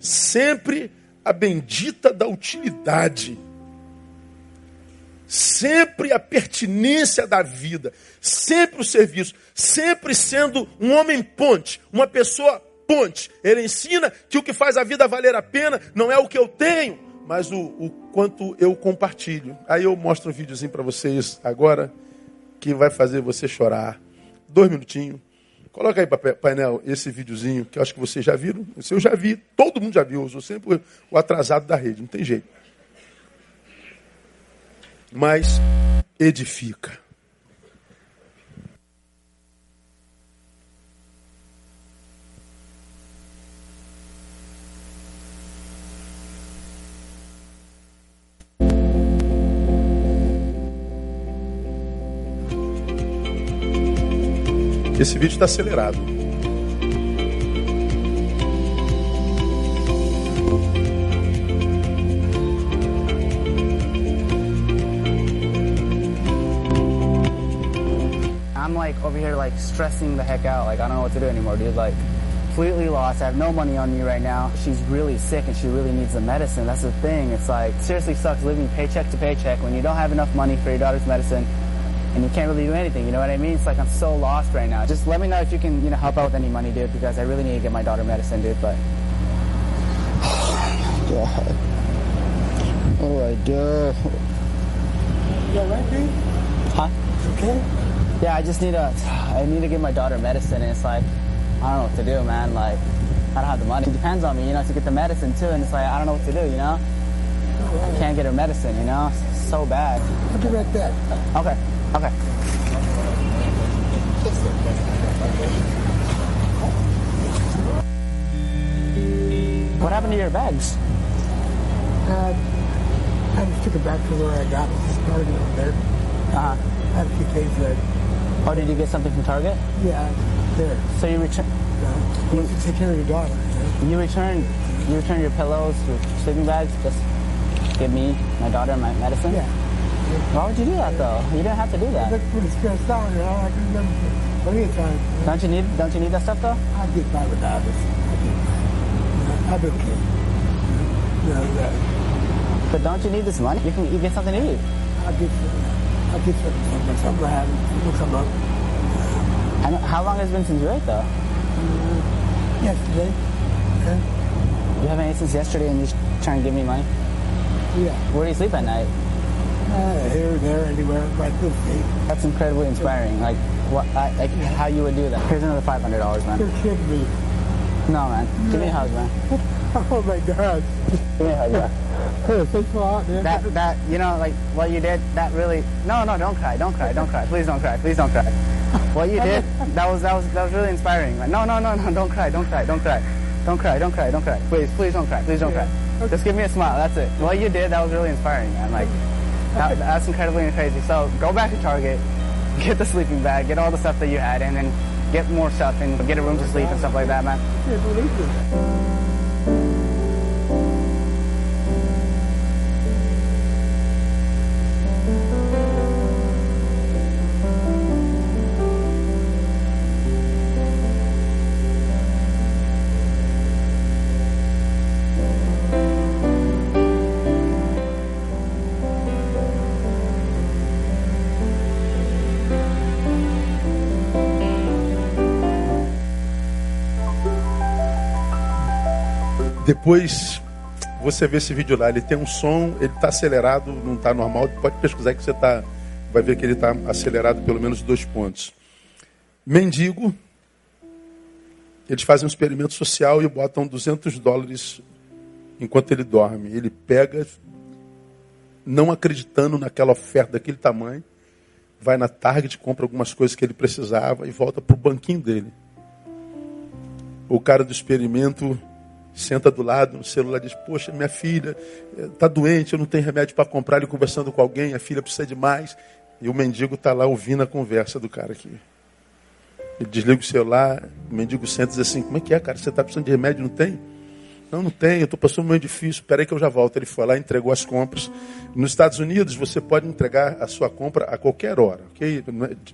Sempre a bendita da utilidade. Sempre a pertinência da vida. Sempre o serviço. Sempre sendo um homem ponte, uma pessoa ponte. Ele ensina que o que faz a vida valer a pena não é o que eu tenho, mas o, o quanto eu compartilho. Aí eu mostro um videozinho para vocês agora que vai fazer você chorar. Dois minutinhos. Coloca aí para painel esse videozinho que eu acho que vocês já viram. Esse eu já vi, todo mundo já viu. Eu sou sempre o atrasado da rede, não tem jeito. Mas edifica. Esse vídeo está acelerado. I'm like over here like stressing the heck out. Like I don't know what to do anymore, dude. Like completely lost. I have no money on me right now. She's really sick and she really needs the medicine. That's the thing. It's like seriously sucks living paycheck to paycheck when you don't have enough money for your daughter's medicine and you can't really do anything. You know what I mean? It's like I'm so lost right now. Just let me know if you can, you know, help out with any money, dude, because I really need to get my daughter medicine, dude. But God. What do I do? You alright, dude? huh? Okay? Yeah, I just need to. I need to give my daughter medicine, and it's like I don't know what to do, man. Like I don't have the money. It depends on me, you know, to get the medicine too, and it's like I don't know what to do, you know. Oh, I can't get her medicine, you know. It's so bad. I'll be right back. Okay. Okay. What happened to your bags? Uh, I just took it back to where I got it. Started over there. Uh, I had a few things that, oh, did you get something from Target? yeah, there. So you return, Uh, you take care of your daughter. You know? you return, you return your pillows, your sleeping bags. Just give me my daughter my medicine. Yeah. Why would you do that though? You didn't have to do I that. look pretty stressed out, know. I can remember plenty of know. Don't you need? Don't you need that stuff though? I'll get by without this. I'll get by. You know, I'll be okay. You know, But don't you need this money? You can you get something to eat. I'll get. I'll get some. Something will happen. It will come up. I know, how long has it been since you ate though? Mm, yesterday. Okay? You haven't ate since yesterday, and you're trying to give me money. Yeah. Where do you sleep at night? Uh, here, there, anywhere. Right to the feet. That's incredibly inspiring. Like what? I, like how you would do that. Here's another five hundred dollars, man. You're kidding me. No, man. Give me a hug, man. Oh my God. Give me a hug, man. Thanks a lot, man. That that you know, like what you did. That really. No, no, don't cry, don't cry, don't cry. Please don't cry, please don't cry. What you did. That was that was that was really inspiring. Like no, no, no, no, don't cry, don't cry, don't cry, don't cry, don't cry, don't cry. Please, please don't cry, please don't cry. Just give me a smile. That's it. What you did. That was really inspiring, man. Like that, that's incredibly crazy. So go back to Target, get the sleeping bag, get all the stuff that you had, and then get more stuff and get a room to sleep and stuff like that, man. Depois você vê esse vídeo lá, ele tem um som, ele está acelerado, não está normal. Pode pesquisar que você tá, vai ver que ele está acelerado pelo menos dois pontos. Mendigo, eles fazem um experimento social e botam 200 dólares enquanto ele dorme. Ele pega, não acreditando naquela oferta daquele tamanho, vai na Target, compra algumas coisas que ele precisava e volta para o banquinho dele. O cara do experimento senta do lado no celular diz: Poxa, minha filha está doente, eu não tenho remédio para comprar. Ele conversando com alguém, a filha precisa de mais. E o mendigo está lá ouvindo a conversa do cara aqui. Ele desliga o celular, o mendigo senta e diz assim: Como é que é, cara? Você está precisando de remédio? Não tem? Não, não tem, eu estou passando um momento difícil, espera aí que eu já volto. Ele foi lá e entregou as compras. Nos Estados Unidos, você pode entregar a sua compra a qualquer hora. ok?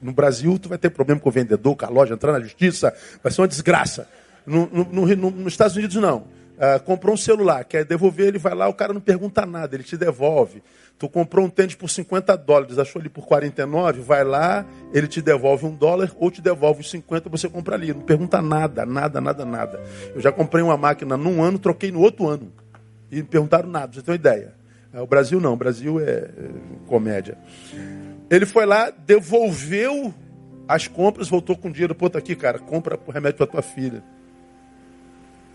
No Brasil, tu vai ter problema com o vendedor, com a loja, entrar na justiça, vai ser uma desgraça. No, no, no, nos Estados Unidos, não. Ah, comprou um celular, quer devolver, ele vai lá, o cara não pergunta nada, ele te devolve. Tu comprou um tênis por 50 dólares, achou ele por 49, vai lá, ele te devolve um dólar ou te devolve os 50, você compra ali. Não pergunta nada, nada, nada, nada. Eu já comprei uma máquina num ano, troquei no outro ano. E perguntaram nada, você tem uma ideia. Ah, O Brasil não, o Brasil é, é comédia. Ele foi lá, devolveu as compras, voltou com dinheiro, pô, tá aqui, cara, compra o remédio para tua filha.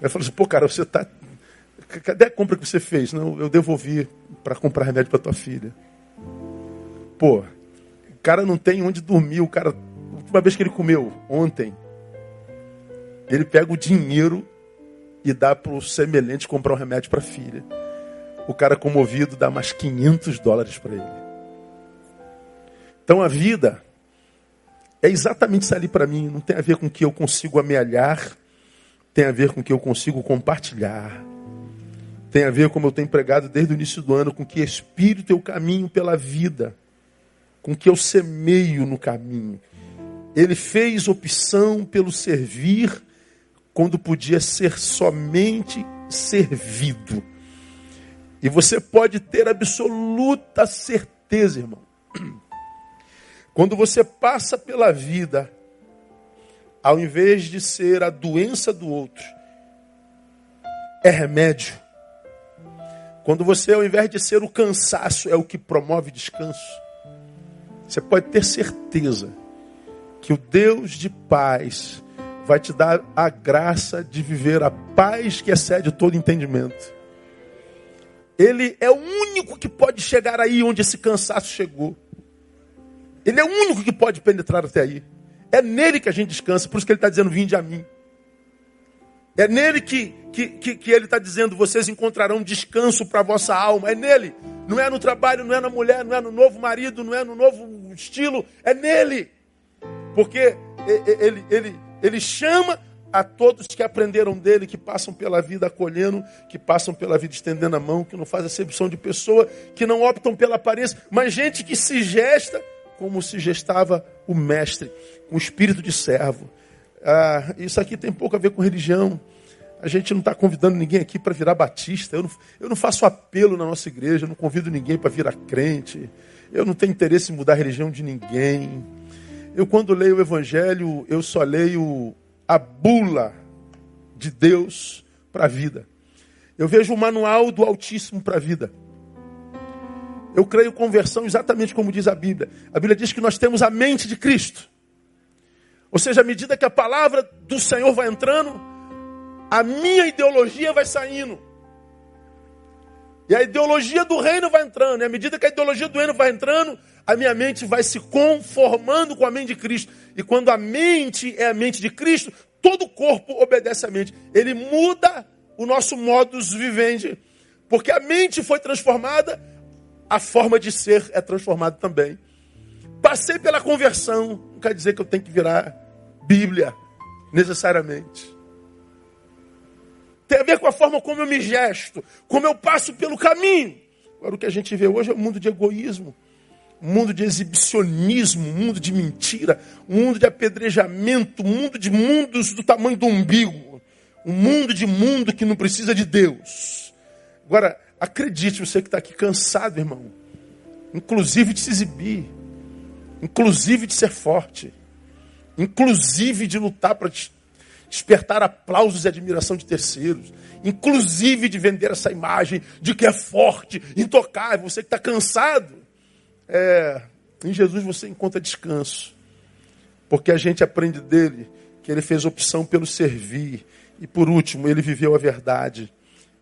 Aí falou assim, pô, cara, você tá. Cadê a compra que você fez? Não, eu devolvi para comprar remédio para tua filha. Pô, o cara não tem onde dormir, o cara. A última vez que ele comeu, ontem, ele pega o dinheiro e dá para o semelhante comprar um remédio para a filha. O cara comovido dá mais 500 dólares para ele. Então a vida é exatamente isso ali para mim. Não tem a ver com o que eu consigo amealhar, tem a ver com o que eu consigo compartilhar. Tem a ver, como eu tenho pregado desde o início do ano, com que espírito eu caminho pela vida, com que eu semeio no caminho. Ele fez opção pelo servir quando podia ser somente servido. E você pode ter absoluta certeza, irmão. Quando você passa pela vida, ao invés de ser a doença do outro, é remédio. Quando você, ao invés de ser o cansaço, é o que promove descanso, você pode ter certeza que o Deus de paz vai te dar a graça de viver a paz que excede todo entendimento. Ele é o único que pode chegar aí onde esse cansaço chegou. Ele é o único que pode penetrar até aí. É nele que a gente descansa, por isso que ele está dizendo: vinde a mim. É nele que, que, que, que ele está dizendo: vocês encontrarão descanso para a vossa alma. É nele. Não é no trabalho, não é na mulher, não é no novo marido, não é no novo estilo. É nele. Porque ele, ele, ele chama a todos que aprenderam dele, que passam pela vida acolhendo, que passam pela vida estendendo a mão, que não faz acepção de pessoa, que não optam pela aparência, mas gente que se gesta como se gestava o mestre, com o espírito de servo. Ah, isso aqui tem pouco a ver com religião. A gente não está convidando ninguém aqui para virar batista. Eu não, eu não faço apelo na nossa igreja, eu não convido ninguém para virar crente. Eu não tenho interesse em mudar a religião de ninguém. Eu, quando leio o Evangelho, eu só leio a bula de Deus para a vida. Eu vejo o manual do Altíssimo para a vida. Eu creio conversão exatamente como diz a Bíblia. A Bíblia diz que nós temos a mente de Cristo. Ou seja, à medida que a palavra do Senhor vai entrando, a minha ideologia vai saindo. E a ideologia do reino vai entrando. E à medida que a ideologia do reino vai entrando, a minha mente vai se conformando com a mente de Cristo. E quando a mente é a mente de Cristo, todo o corpo obedece à mente. Ele muda o nosso modus vivendi. Porque a mente foi transformada, a forma de ser é transformada também. Passei pela conversão, não quer dizer que eu tenho que virar Bíblia, necessariamente. Tem a ver com a forma como eu me gesto, como eu passo pelo caminho. Agora, o que a gente vê hoje é um mundo de egoísmo, um mundo de exibicionismo, um mundo de mentira, um mundo de apedrejamento, um mundo de mundos do tamanho do umbigo, um mundo de mundo que não precisa de Deus. Agora, acredite, você que está aqui cansado, irmão, inclusive de se exibir, inclusive de ser forte inclusive de lutar para despertar aplausos e admiração de terceiros, inclusive de vender essa imagem de que é forte, intocável, você que está cansado. É, em Jesus você encontra descanso, porque a gente aprende dele que ele fez opção pelo servir, e por último, ele viveu a verdade.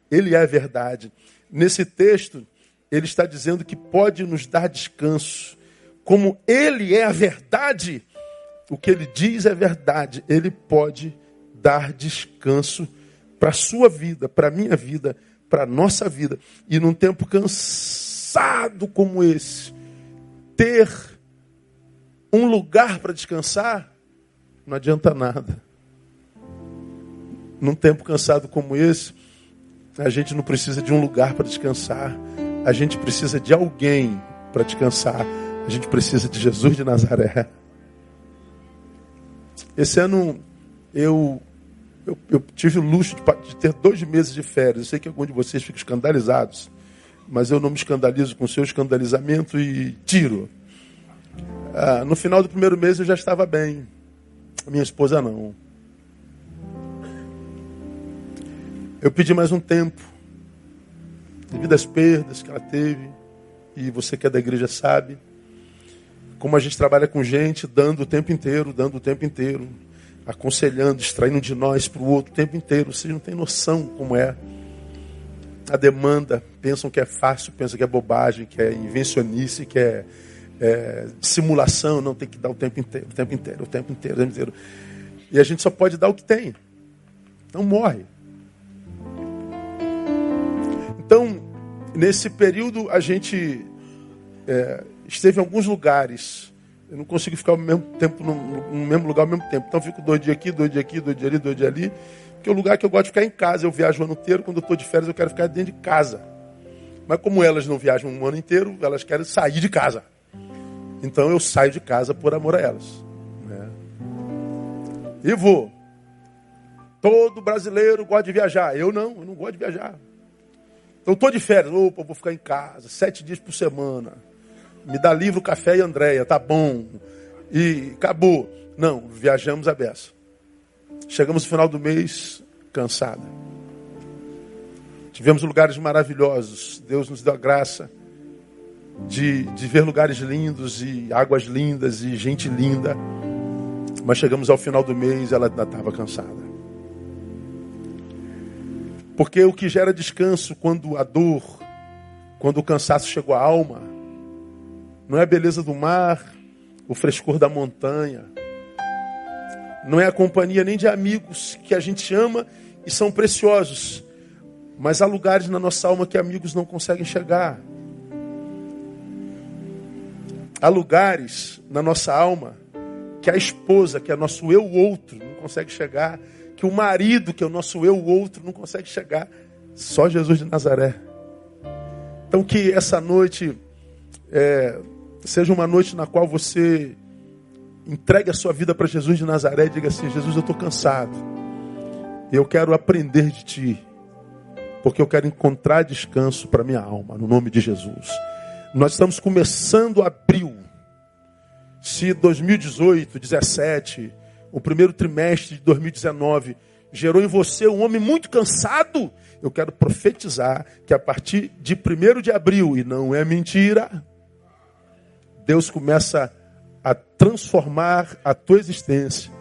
Ele é a verdade. Nesse texto, ele está dizendo que pode nos dar descanso. Como ele é a verdade, o que ele diz é verdade. Ele pode dar descanso para a sua vida, para a minha vida, para a nossa vida. E num tempo cansado como esse, ter um lugar para descansar não adianta nada. Num tempo cansado como esse, a gente não precisa de um lugar para descansar. A gente precisa de alguém para descansar. A gente precisa de Jesus de Nazaré. Esse ano eu, eu, eu tive o luxo de, de, ter dois meses de férias. Eu sei que alguns de vocês ficam escandalizados, mas eu não me escandalizo com o seu escandalizamento e tiro. Ah, no final do primeiro mês eu já estava bem. Minha esposa não. Eu pedi mais um tempo, devido às perdas que ela teve, e você que é da igreja sabe como a gente trabalha com gente, dando o tempo inteiro, dando o tempo inteiro, aconselhando, extraindo de nós para o outro o tempo inteiro. Vocês não têm noção como é a demanda. Pensam que é fácil, pensam que é bobagem, que é invencionice, que é, é simulação. Não, tem que dar o tempo inteiro, o tempo inteiro, o tempo inteiro, o tempo inteiro. E a gente só pode dar o que tem. Não morre. Nesse período, a gente é, esteve em alguns lugares. Eu não consigo ficar ao mesmo tempo no, no, mesmo lugar ao mesmo tempo. Então fico dois dias aqui, dois dias aqui, dois dias ali, dois dias ali. Porque é o lugar que eu gosto de ficar em casa. Eu viajo o ano inteiro. Quando eu estou de férias, eu quero ficar dentro de casa. Mas como elas não viajam um ano inteiro, elas querem sair de casa. Então eu saio de casa por amor a elas. Né? E vou. Todo brasileiro gosta de viajar. Eu não, eu não gosto de viajar. Então estou de férias. Opa, vou ficar em casa, sete dias por semana. Me dá livro, café e Andréia, tá bom. E acabou. Não, viajamos a beça. Chegamos no final do mês cansada. Tivemos lugares maravilhosos. Deus nos deu a graça de, de ver lugares lindos e águas lindas e gente linda. Mas chegamos ao final do mês ela ainda estava cansada. Porque o que gera descanso quando a dor, quando o cansaço chegou à alma, não é a beleza do mar, o frescor da montanha, não é a companhia nem de amigos que a gente ama e são preciosos, mas há lugares na nossa alma que amigos não conseguem chegar. Há lugares na nossa alma que a esposa, que é nosso eu outro, não consegue chegar, que o marido, que é o nosso eu outro, não consegue chegar. Só Jesus de Nazaré. Então que essa noite é, seja uma noite na qual você entregue a sua vida para Jesus de Nazaré e diga assim: Jesus, eu estou cansado. Eu quero aprender de ti. Porque eu quero encontrar descanso para minha alma, no nome de Jesus. Nós estamos começando abril. Se 2018, 17, o primeiro trimestre de 2019 gerou em você um homem muito cansado, eu quero profetizar que a partir de 1 de abril, e não é mentira, Deus começa a transformar a tua existência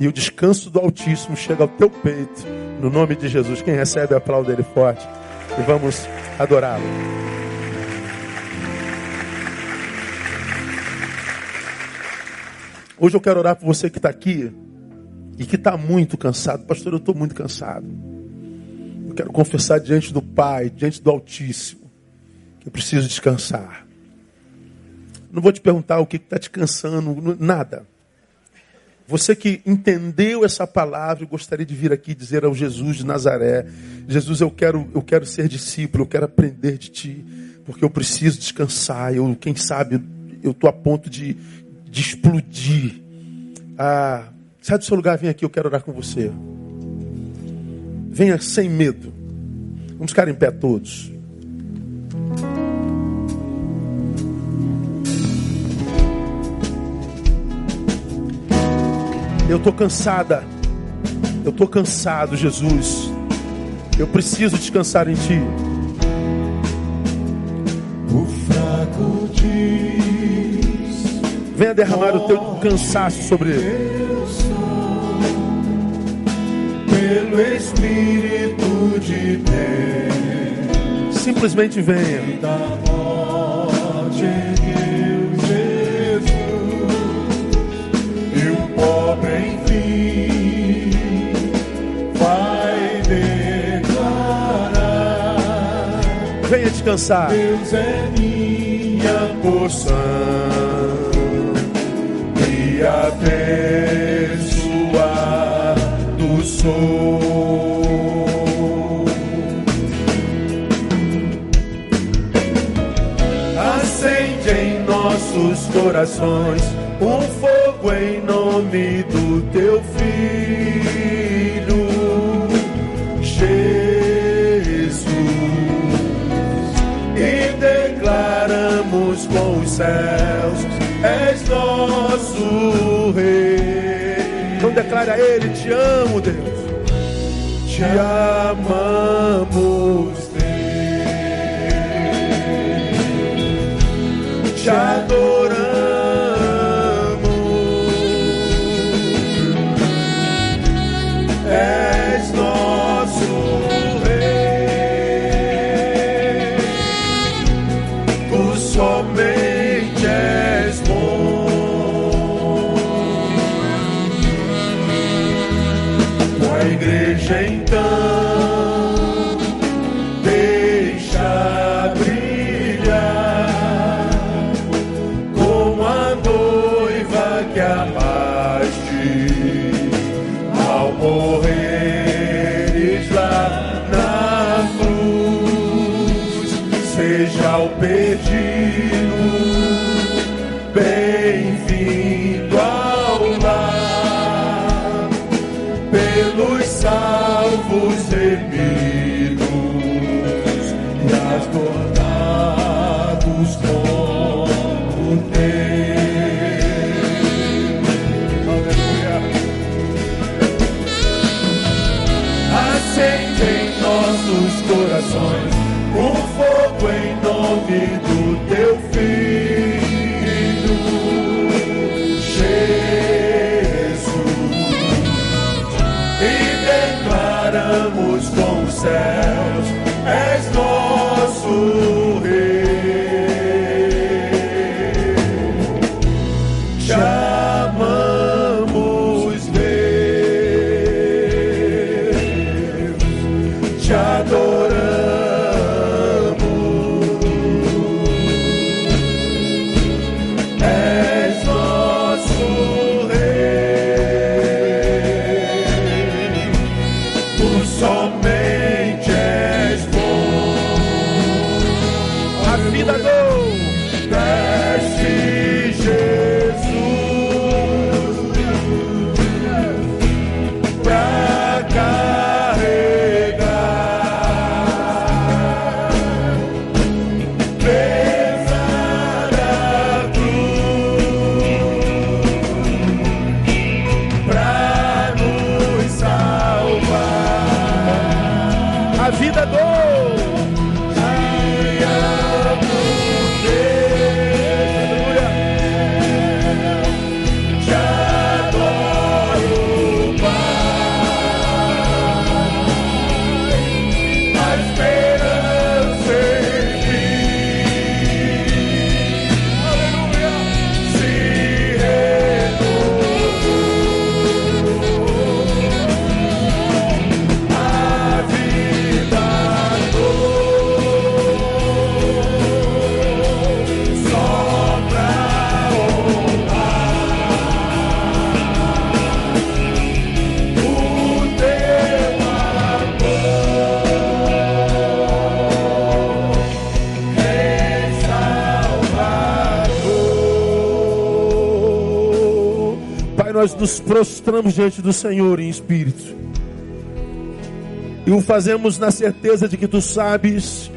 e o descanso do Altíssimo chega ao teu peito, no nome de Jesus. Quem recebe, aplauda ele forte e vamos adorá-lo. Hoje eu quero orar por você que está aqui e que está muito cansado. Pastor, eu estou muito cansado. Eu quero confessar diante do Pai, diante do Altíssimo, que eu preciso descansar. Não vou te perguntar o que está te cansando, nada. Você que entendeu essa palavra, eu gostaria de vir aqui dizer ao Jesus de Nazaré: Jesus, eu quero, eu quero ser discípulo, eu quero aprender de ti, porque eu preciso descansar. Eu, quem sabe, eu estou a ponto de, de explodir. Ah, sai do seu lugar, vem aqui, eu quero orar com você. Venha sem medo. Vamos ficar em pé todos. Eu estou cansada. Eu estou cansado, Jesus. Eu preciso descansar em Ti. Venha derramar o teu cansaço sobre ele. pelo Espírito de Deus. Simplesmente venha. E Venha descansar. Deus é minha porção e abençoado sou. Acende em nossos corações um fogo em nome do teu filho, Jesus, e declaramos com os céus: És nosso Rei. Então declara a ele: Te amo, Deus. Te amamos, Deus. Te adoramos. Igreja então nos prostramos diante do Senhor em espírito. E o fazemos na certeza de que tu sabes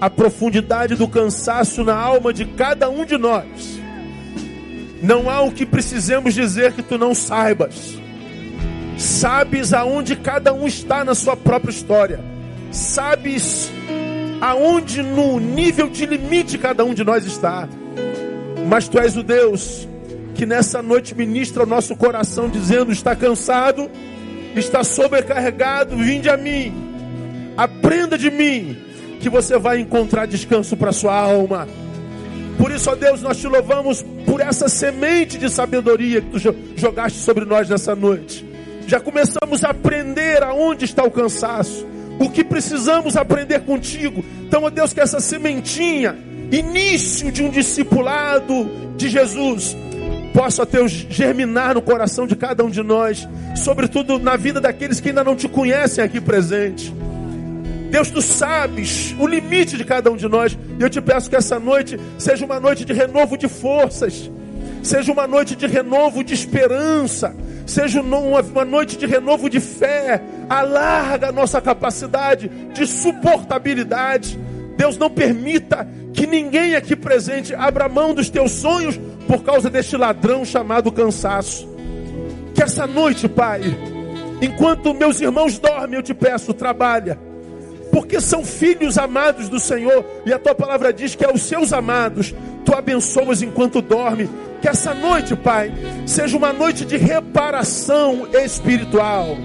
a profundidade do cansaço na alma de cada um de nós. Não há o que precisemos dizer que tu não saibas. Sabes aonde cada um está na sua própria história. Sabes aonde no nível de limite cada um de nós está. Mas tu és o Deus que nessa noite ministra o nosso coração dizendo: está cansado, está sobrecarregado, vinde a mim. Aprenda de mim que você vai encontrar descanso para sua alma. Por isso, ó Deus, nós te louvamos por essa semente de sabedoria que tu jo- jogaste sobre nós nessa noite. Já começamos a aprender aonde está o cansaço, o que precisamos aprender contigo. Então, ó Deus, que essa sementinha, início de um discipulado de Jesus, possa, Deus, germinar no coração de cada um de nós, sobretudo na vida daqueles que ainda não te conhecem aqui presente. Deus, tu sabes o limite de cada um de nós. E eu te peço que essa noite seja uma noite de renovo de forças, seja uma noite de renovo de esperança, seja uma noite de renovo de fé. Alarga a nossa capacidade de suportabilidade. Deus, não permita que ninguém aqui presente abra mão dos teus sonhos por causa deste ladrão chamado cansaço. Que essa noite, Pai, enquanto meus irmãos dormem, eu te peço, trabalha porque são filhos amados do Senhor, e a tua palavra diz que aos seus amados tu abençoas enquanto dorme. Que essa noite, Pai, seja uma noite de reparação espiritual,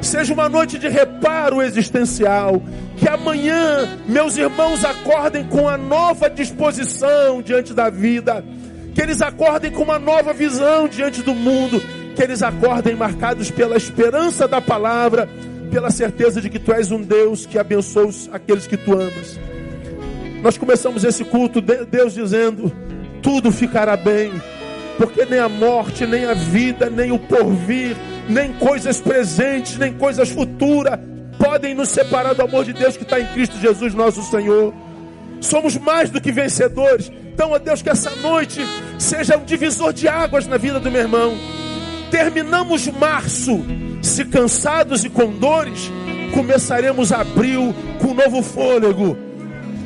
seja uma noite de reparo existencial. Que amanhã meus irmãos acordem com a nova disposição diante da vida, que eles acordem com uma nova visão diante do mundo, que eles acordem marcados pela esperança da palavra pela certeza de que tu és um Deus que abençoa aqueles que tu amas. Nós começamos esse culto, de- Deus dizendo: tudo ficará bem, porque nem a morte, nem a vida, nem o porvir, nem coisas presentes, nem coisas futuras podem nos separar do amor de Deus que está em Cristo Jesus, nosso Senhor. Somos mais do que vencedores. Então, ó Deus, que essa noite seja um divisor de águas na vida do meu irmão. Terminamos março, se cansados e com dores, começaremos abril com novo fôlego,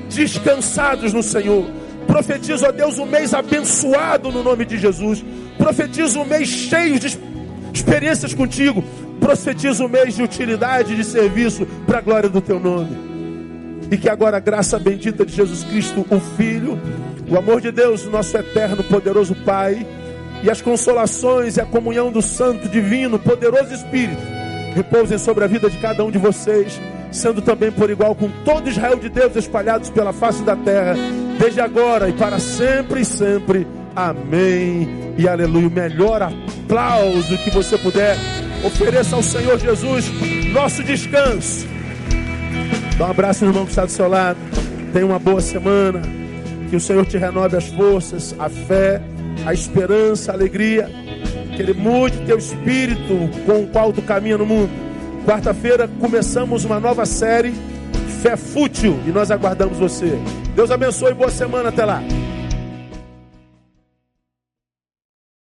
descansados no Senhor. Profetizo, ó Deus, um mês abençoado no nome de Jesus. Profetizo um mês cheio de experiências contigo. Profetizo um mês de utilidade, de serviço para a glória do teu nome. E que agora a graça bendita de Jesus Cristo, o Filho, o amor de Deus, nosso eterno, poderoso Pai, e as consolações e a comunhão do Santo, Divino, poderoso Espírito, repousem sobre a vida de cada um de vocês, sendo também por igual com todo Israel de Deus espalhados pela face da terra, desde agora e para sempre e sempre. Amém e aleluia. O melhor aplauso que você puder, ofereça ao Senhor Jesus nosso descanso. Dá um abraço no irmão que está do seu lado. Tenha uma boa semana. Que o Senhor te renove as forças, a fé, a esperança, a alegria. Que Ele mude teu espírito com o qual tu caminha no mundo. Quarta-feira começamos uma nova série, Fé Fútil, e nós aguardamos você. Deus abençoe. Boa semana. Até lá.